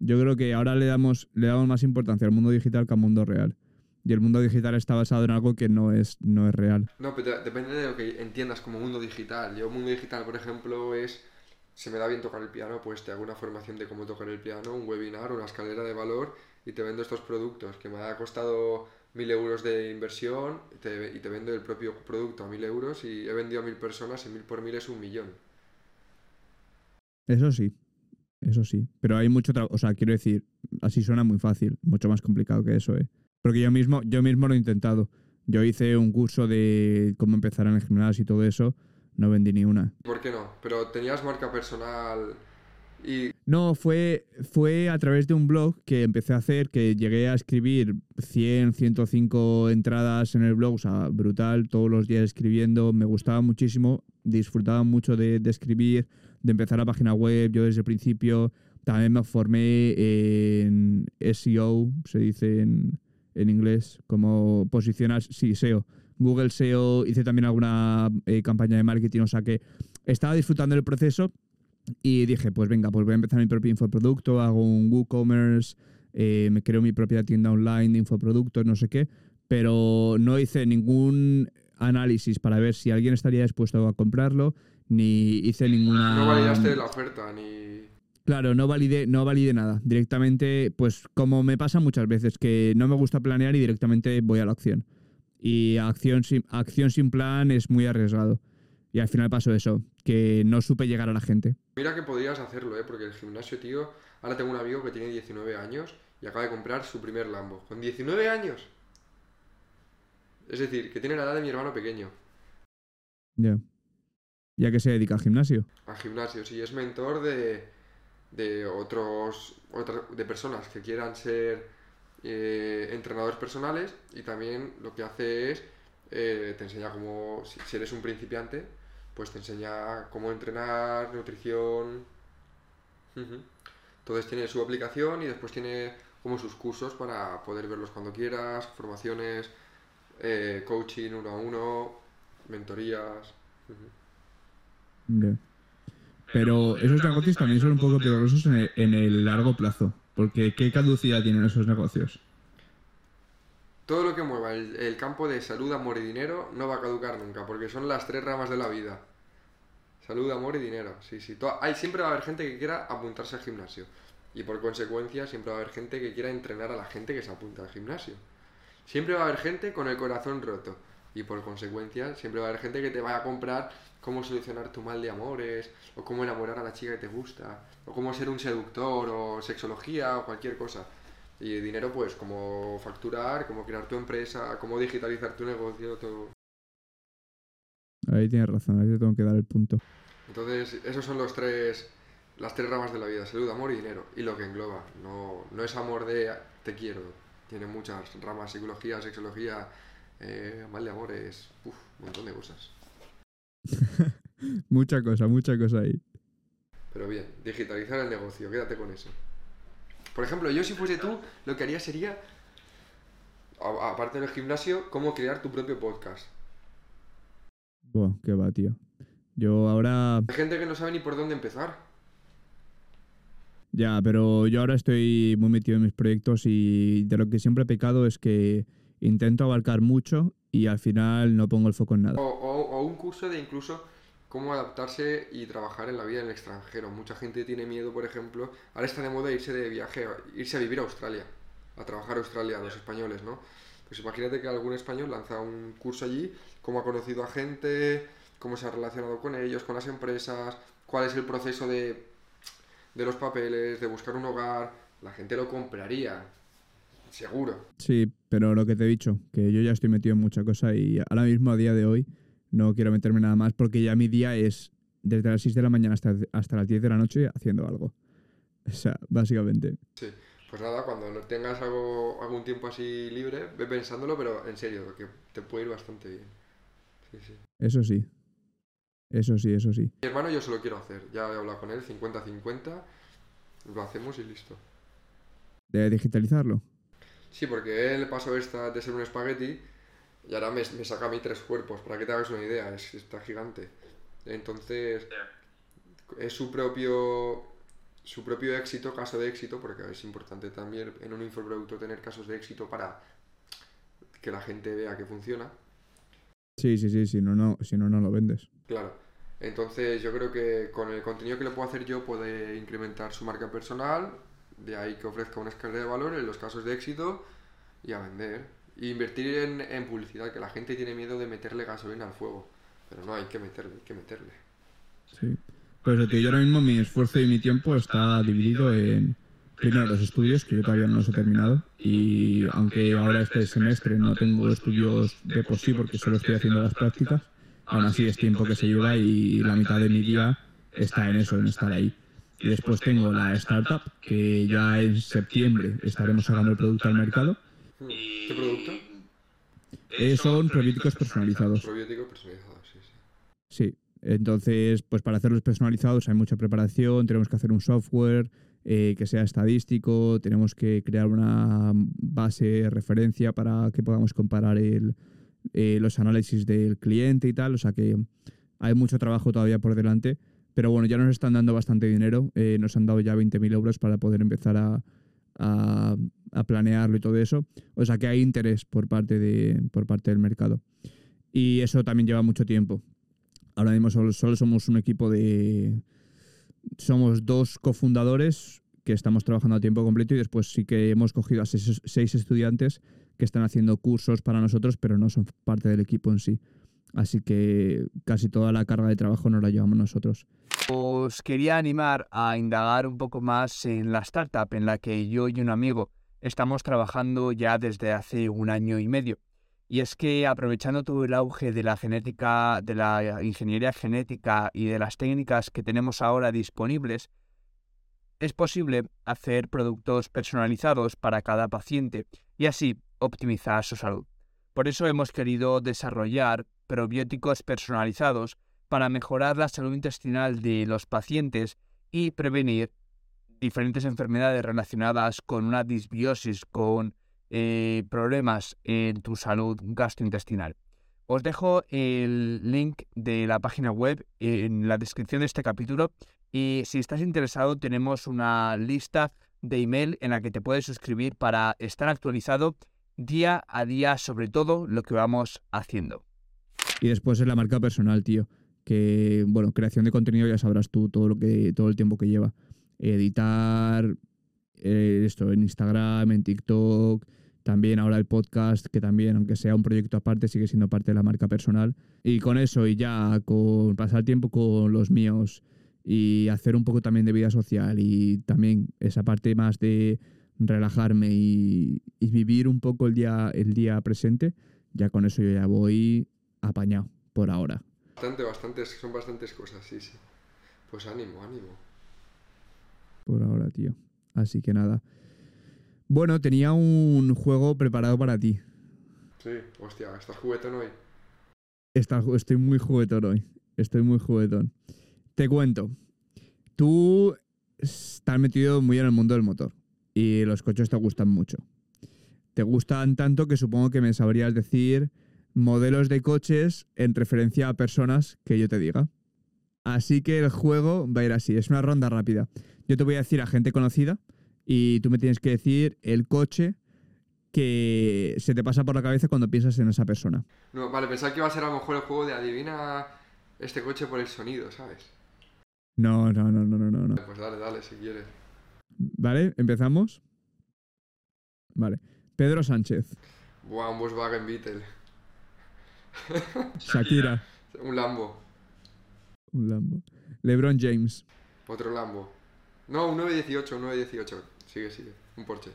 Yo creo que ahora le damos, le damos más importancia al mundo digital que al mundo real. Y el mundo digital está basado en algo que no es, no es real. No, pero de- depende de lo que entiendas como mundo digital. Yo, mundo digital, por ejemplo, es. Se me da bien tocar el piano, pues te hago una formación de cómo tocar el piano, un webinar, una escalera de valor y te vendo estos productos que me ha costado mil euros de inversión y te, y te vendo el propio producto a mil euros y he vendido a mil personas y mil por mil es un millón. Eso sí. Eso sí. Pero hay mucho trabajo. O sea, quiero decir, así suena muy fácil. Mucho más complicado que eso, ¿eh? Porque yo mismo, yo mismo lo he intentado. Yo hice un curso de cómo empezar en el gimnasio y todo eso. No vendí ni una. ¿Por qué no? Pero tenías marca personal No, fue, fue a través de un blog que empecé a hacer, que llegué a escribir 100, 105 entradas en el blog, o sea, brutal, todos los días escribiendo, me gustaba muchísimo, disfrutaba mucho de, escribir, de empezar la página web, yo desde el principio también me formé en SEO, se dice en, en inglés, como posicionar, sí, SEO. Google SEO, hice también alguna eh, campaña de marketing, o sea que estaba disfrutando del proceso y dije, pues venga, pues voy a empezar mi propio infoproducto, hago un WooCommerce, eh, me creo mi propia tienda online de infoproductos, no sé qué, pero no hice ningún análisis para ver si alguien estaría dispuesto a comprarlo, ni hice ninguna... no validaste la oferta ni... Claro, no validé, no validé nada. Directamente, pues como me pasa muchas veces, que no me gusta planear y directamente voy a la acción. Y acción sin, acción sin plan es muy arriesgado. Y al final pasó eso, que no supe llegar a la gente. Mira que podrías hacerlo, ¿eh? Porque el gimnasio, tío... Ahora tengo un amigo que tiene 19 años y acaba de comprar su primer Lambo. ¿Con 19 años? Es decir, que tiene la edad de mi hermano pequeño. Ya. Ya que se dedica al gimnasio. Al gimnasio, sí, es mentor de, de otros... otra- de personas que quieran ser eh, entrenadores personales y también lo que hace es... eh, te enseña cómo... Si, si eres un principiante, pues te enseña cómo entrenar, nutrición... Entonces tiene su aplicación y después tiene como sus cursos para poder verlos cuando quieras, formaciones, eh, coaching uno a uno, mentorías. Pero esos negocios también son un poco peligrosos en el, en el largo plazo. Porque ¿qué caducidad tienen esos negocios? Todo lo que mueva el, campo de salud, amor y dinero no va a caducar nunca, porque son las tres ramas de la vida. Salud, amor y dinero. Sí, sí. Hay, siempre va a haber gente que quiera apuntarse al gimnasio. Y por consecuencia siempre va a haber gente que quiera entrenar a la gente que se apunta al gimnasio. Siempre va a haber gente con el corazón roto. Y por consecuencia siempre va a haber gente que te vaya a comprar cómo solucionar tu mal de amores, o cómo enamorar a la chica que te gusta, o cómo ser un seductor, o sexología, o cualquier cosa. Y dinero, pues, cómo facturar, cómo crear tu empresa, cómo digitalizar tu negocio, todo. Ahí tienes razón, ahí te tengo que dar el punto. Entonces, esos son los tres, las tres ramas de la vida, salud, amor y dinero. Y lo que engloba, no, no es amor de te quiero, tiene muchas ramas, psicología, sexología, eh, mal de amor, es uf, un montón de cosas. (laughs) mucha cosa, mucha cosa ahí. Pero bien, digitalizar el negocio, quédate con eso. Por ejemplo, yo si fuese tú, lo que haría sería, a- aparte del gimnasio, cómo crear tu propio podcast. Buah, qué va, tío. Yo ahora. Hay gente que no sabe ni por dónde empezar. Ya, pero yo ahora estoy muy metido en mis proyectos y de lo que siempre he pecado es que intento abarcar mucho y al final no pongo el foco en nada. O, o- o un curso de incluso cómo adaptarse y trabajar en la vida en el extranjero. Mucha gente tiene miedo, por ejemplo, ahora está de moda irse de viaje, irse a vivir a Australia, a trabajar a Australia, los españoles, ¿no? Pues imagínate que algún español lanza un curso allí, cómo ha conocido a gente, cómo se ha relacionado con ellos, con las empresas, cuál es el proceso de, de los papeles, de buscar un hogar. La gente lo compraría, seguro. Sí, pero lo que te he dicho, que yo ya estoy metido en mucha cosa y ahora mismo a día de hoy no quiero meterme nada más porque ya mi día es desde las 6 de la mañana hasta, hasta las 10 de la noche haciendo algo. O sea, básicamente. Sí, pues nada, cuando no tengas algo, algún tiempo así libre, ve pensándolo, pero en serio, que te puede ir bastante bien. Sí, sí. Eso sí. Eso sí, eso sí. Mi hermano yo se lo quiero hacer, ya he hablado con él, 50-50, lo hacemos y listo. De digitalizarlo. Sí, porque él pasó esta de ser un espagueti y ahora me, me saca a mí tres cuerpos, para que te hagas una idea, es, está gigante. Entonces, es su propio, su propio éxito, caso de éxito, porque es importante también en un infoproducto tener casos de éxito para que la gente vea que funciona. Sí, sí, sí, si no, no, si no, no lo vendes. Claro. Entonces yo creo que con el contenido que le puedo hacer yo puede incrementar su marca personal, de ahí que ofrezca una escala de valor en los casos de éxito y a vender. Invertir en, publicidad, que la gente tiene miedo de meterle gasolina al fuego. Pero no, hay que meterle, hay que meterle. Sí. Pues tío, yo ahora mismo mi esfuerzo y mi tiempo está dividido en primero los estudios, que yo todavía no los he terminado, y aunque ahora este semestre no tengo estudios de por sí porque solo estoy haciendo las prácticas, aún así es tiempo que se lleva y la mitad de mi día está en eso, en estar ahí. Y después tengo la startup, que ya en septiembre estaremos sacando el producto al mercado. Hmm. ¿Qué producto? Eh, son probióticos personalizados. Probióticos personalizados, sí, sí. Sí, entonces, pues para hacerlos personalizados hay mucha preparación, tenemos que hacer un software eh, que sea estadístico, tenemos que crear una base de referencia para que podamos comparar el, eh, los análisis del cliente y tal, o sea que hay mucho trabajo todavía por delante, pero bueno, ya nos están dando bastante dinero, eh, nos han dado ya 20.000 euros para poder empezar a, a, a planearlo y todo eso, o sea que hay interés por parte, de, por parte del mercado. Y eso también lleva mucho tiempo. Ahora mismo solo, somos un equipo de... Somos dos cofundadores que estamos trabajando a tiempo completo y después sí que hemos cogido a seis, seis estudiantes que están haciendo cursos para nosotros, pero no son parte del equipo en sí. Así que casi toda la carga de trabajo nos la llevamos nosotros. Os quería animar a indagar un poco más en la startup en la que yo y un amigo estamos trabajando ya desde hace un año y medio. Y es que aprovechando todo el auge de la genética, de la ingeniería genética y de las técnicas que tenemos ahora disponibles, es posible hacer productos personalizados para cada paciente y así optimizar su salud. Por eso hemos querido desarrollar probióticos personalizados para mejorar la salud intestinal de los pacientes y prevenir diferentes enfermedades relacionadas con una disbiosis, con eh, problemas en tu salud gastrointestinal. Os dejo el link de la página web en la descripción de este capítulo y si estás interesado tenemos una lista de email en la que te puedes suscribir para estar actualizado día a día sobre todo lo que vamos haciendo. Y después es la marca personal, tío. Que, bueno, creación de contenido ya sabrás tú todo lo que, todo el tiempo que lleva. Editar eh, esto en Instagram, en TikTok, también ahora el podcast, que también, aunque sea un proyecto aparte, sigue siendo parte de la marca personal. Y con eso, y ya con pasar tiempo con los míos y hacer un poco también de vida social y también esa parte más de relajarme y, y vivir un poco el día, el día presente, ya con eso yo ya voy apañado por ahora. Bastante, bastantes, son bastantes cosas, sí, sí. Pues ánimo, ánimo. Por ahora, tío. Así que nada. Bueno, tenía un juego preparado para ti. Sí, hostia, ¿estás juguetón hoy? Está- estoy muy juguetón hoy. Estoy muy juguetón. Te cuento. Tú estás metido muy en el mundo del motor. y los coches te gustan mucho. Te gustan tanto que supongo que me sabrías decir modelos de coches en referencia a personas que yo te diga. Así que el juego va a ir así, es una ronda rápida. Yo te voy a decir a gente conocida y tú me tienes que decir el coche que se te pasa por la cabeza cuando piensas en esa persona. No, vale, pensaba que iba a ser a lo mejor el juego de adivina este coche por el sonido, ¿sabes? No, no, no, no, no, no. Pues dale, dale, si quieres. ¿Vale? ¿Empezamos? Vale. Pedro Sánchez, Buah, un Volkswagen Beetle. Shakira, (laughs) Un Lambo. Un Lambo. LeBron James, Otro Lambo. No, un 918, un 918. Sigue, sigue. Un Porsche.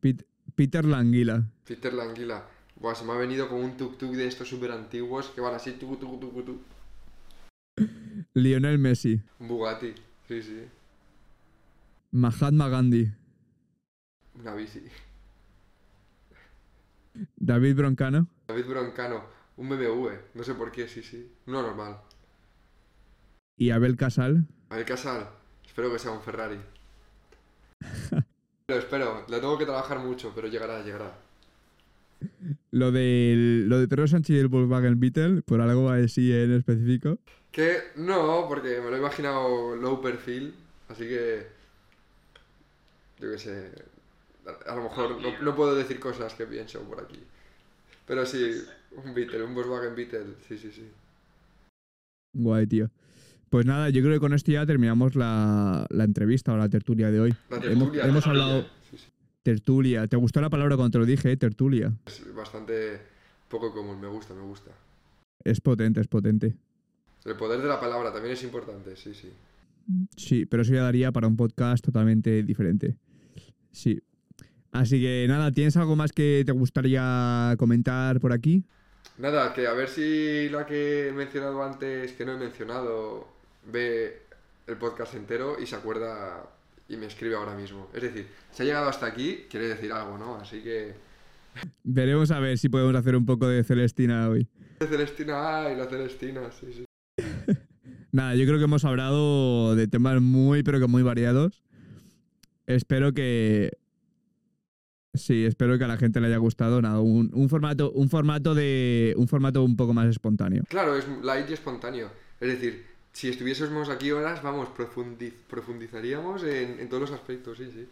Pit- Peter Languila, Peter Languila. Buah, se me ha venido como un tuk-tuk de estos súper antiguos que van así, tuk tuk tuk tuk. Lionel Messi, Un Bugatti. Sí, sí. Mahatma Gandhi, Una bici. David Broncano, David Broncano. Un BMW. No sé por qué, sí, sí. Uno normal. Y Abel Casal. Abel Casal. Espero que sea un Ferrari. (laughs) Pero espero, le tengo que trabajar mucho, pero llegará, llegará. Lo de, lo de Pedro Sánchez y el Volkswagen Beetle, por algo así en específico. Que no, porque me lo he imaginado low perfil, así que. Yo qué sé. A a lo mejor no, no puedo decir cosas que pienso por aquí. Pero sí, un Beetle, un Volkswagen Beetle, sí, sí, sí. Guay, tío. Pues nada, yo creo que con esto ya terminamos la, la entrevista o la tertulia de hoy. La Hemos, tertulia. hemos la hablado tertulia, sí, sí. tertulia. ¿Te gustó la palabra cuando te lo dije, eh? Tertulia. Es bastante poco común, me gusta, me gusta. Es potente, es potente. El poder de la palabra también es importante, sí, sí. Sí, pero eso ya daría para un podcast totalmente diferente. Sí. Así que nada, ¿tienes algo más que te gustaría comentar por aquí? Nada, que a ver si la que he mencionado antes, que no he mencionado, ve el podcast entero y se acuerda y me escribe ahora mismo. Es decir, si ha llegado hasta aquí, quiere decir algo, ¿no? Así que... Veremos a ver si podemos hacer un poco de Celestina hoy. La Celestina, ay, la Celestina, sí, sí. (laughs) Nada, yo creo que hemos hablado de temas muy, pero que muy variados. Espero que. Sí, espero que a la gente le haya gustado. Nada, un, un formato, un formato de. Un formato un poco más espontáneo. Claro, es light y espontáneo. Es decir, si estuviésemos aquí horas, vamos, profundi- profundizaríamos en, en todos los aspectos, sí, sí.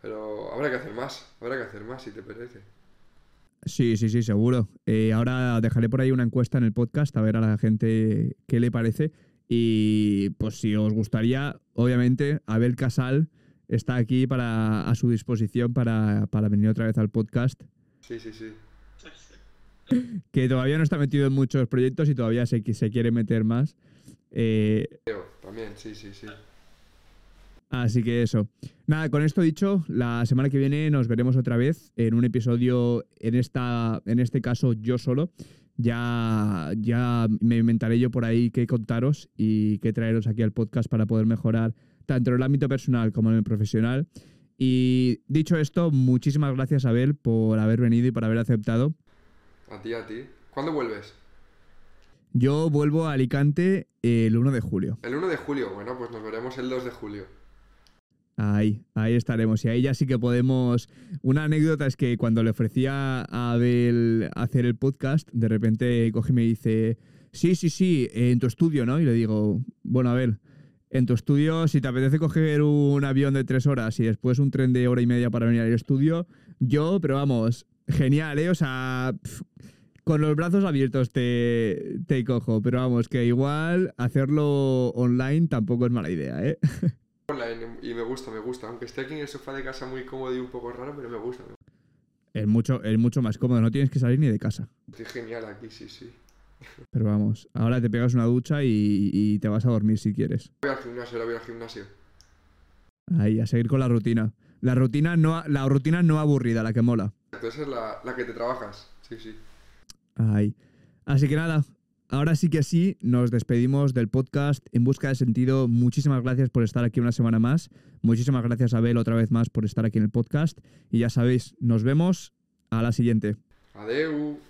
Pero habrá que hacer más, habrá que hacer más, si te parece. Sí, sí, sí, seguro. Eh, ahora dejaré por ahí una encuesta en el podcast a ver a la gente qué le parece. Y pues si os gustaría, obviamente, Abel Casal está aquí para, a su disposición para, para venir otra vez al podcast. Sí, sí, sí. que todavía no está metido en muchos proyectos y todavía se, se quiere meter más. Eh, también, sí, sí, sí. así que eso. Nada, con esto dicho, la semana que viene nos veremos otra vez en un episodio, en, esta, en este caso yo solo. Ya, ya me inventaré yo por ahí qué contaros y qué traeros aquí al podcast para poder mejorar tanto en el ámbito personal como en el profesional. Y dicho esto, muchísimas gracias Abel por haber venido y por haber aceptado. A ti, a ti. ¿Cuándo vuelves? Yo vuelvo a Alicante el 1 de julio. El 1 de julio. Bueno, pues nos veremos el 2 de julio. Ahí, ahí estaremos. Y ahí ya sí que podemos. Una anécdota es que cuando le ofrecía a Abel hacer el podcast, de repente coge y me dice: Sí, sí, sí, en tu estudio, ¿no? Y le digo: Bueno, Abel, en tu estudio, si te apetece coger un avión de tres horas y después un tren de hora y media para venir al estudio, yo, pero vamos, genial, ¿eh? O sea. Con los brazos abiertos te, te cojo, pero vamos, que igual hacerlo online tampoco es mala idea, ¿eh? (laughs) Online, y me gusta, me gusta. Aunque esté aquí en el sofá de casa muy cómodo y un poco raro, pero me gusta. me gusta. Es mucho, es mucho más cómodo, no tienes que salir ni de casa. Estoy genial aquí, sí, sí. Pero vamos, ahora te pegas una ducha y, y te vas a dormir si quieres. Voy al gimnasio, ahora voy al gimnasio. Ahí, a seguir con la rutina. La rutina no, la rutina no aburrida, la que mola. Entonces es la, la que te trabajas. Sí, sí. Ahí. Así que nada, ahora sí que sí, nos despedimos del podcast en busca de sentido. Muchísimas gracias por estar aquí una semana más. Muchísimas gracias, Abel, otra vez más por estar aquí en el podcast. Y ya sabéis, nos vemos a la siguiente. Adeu.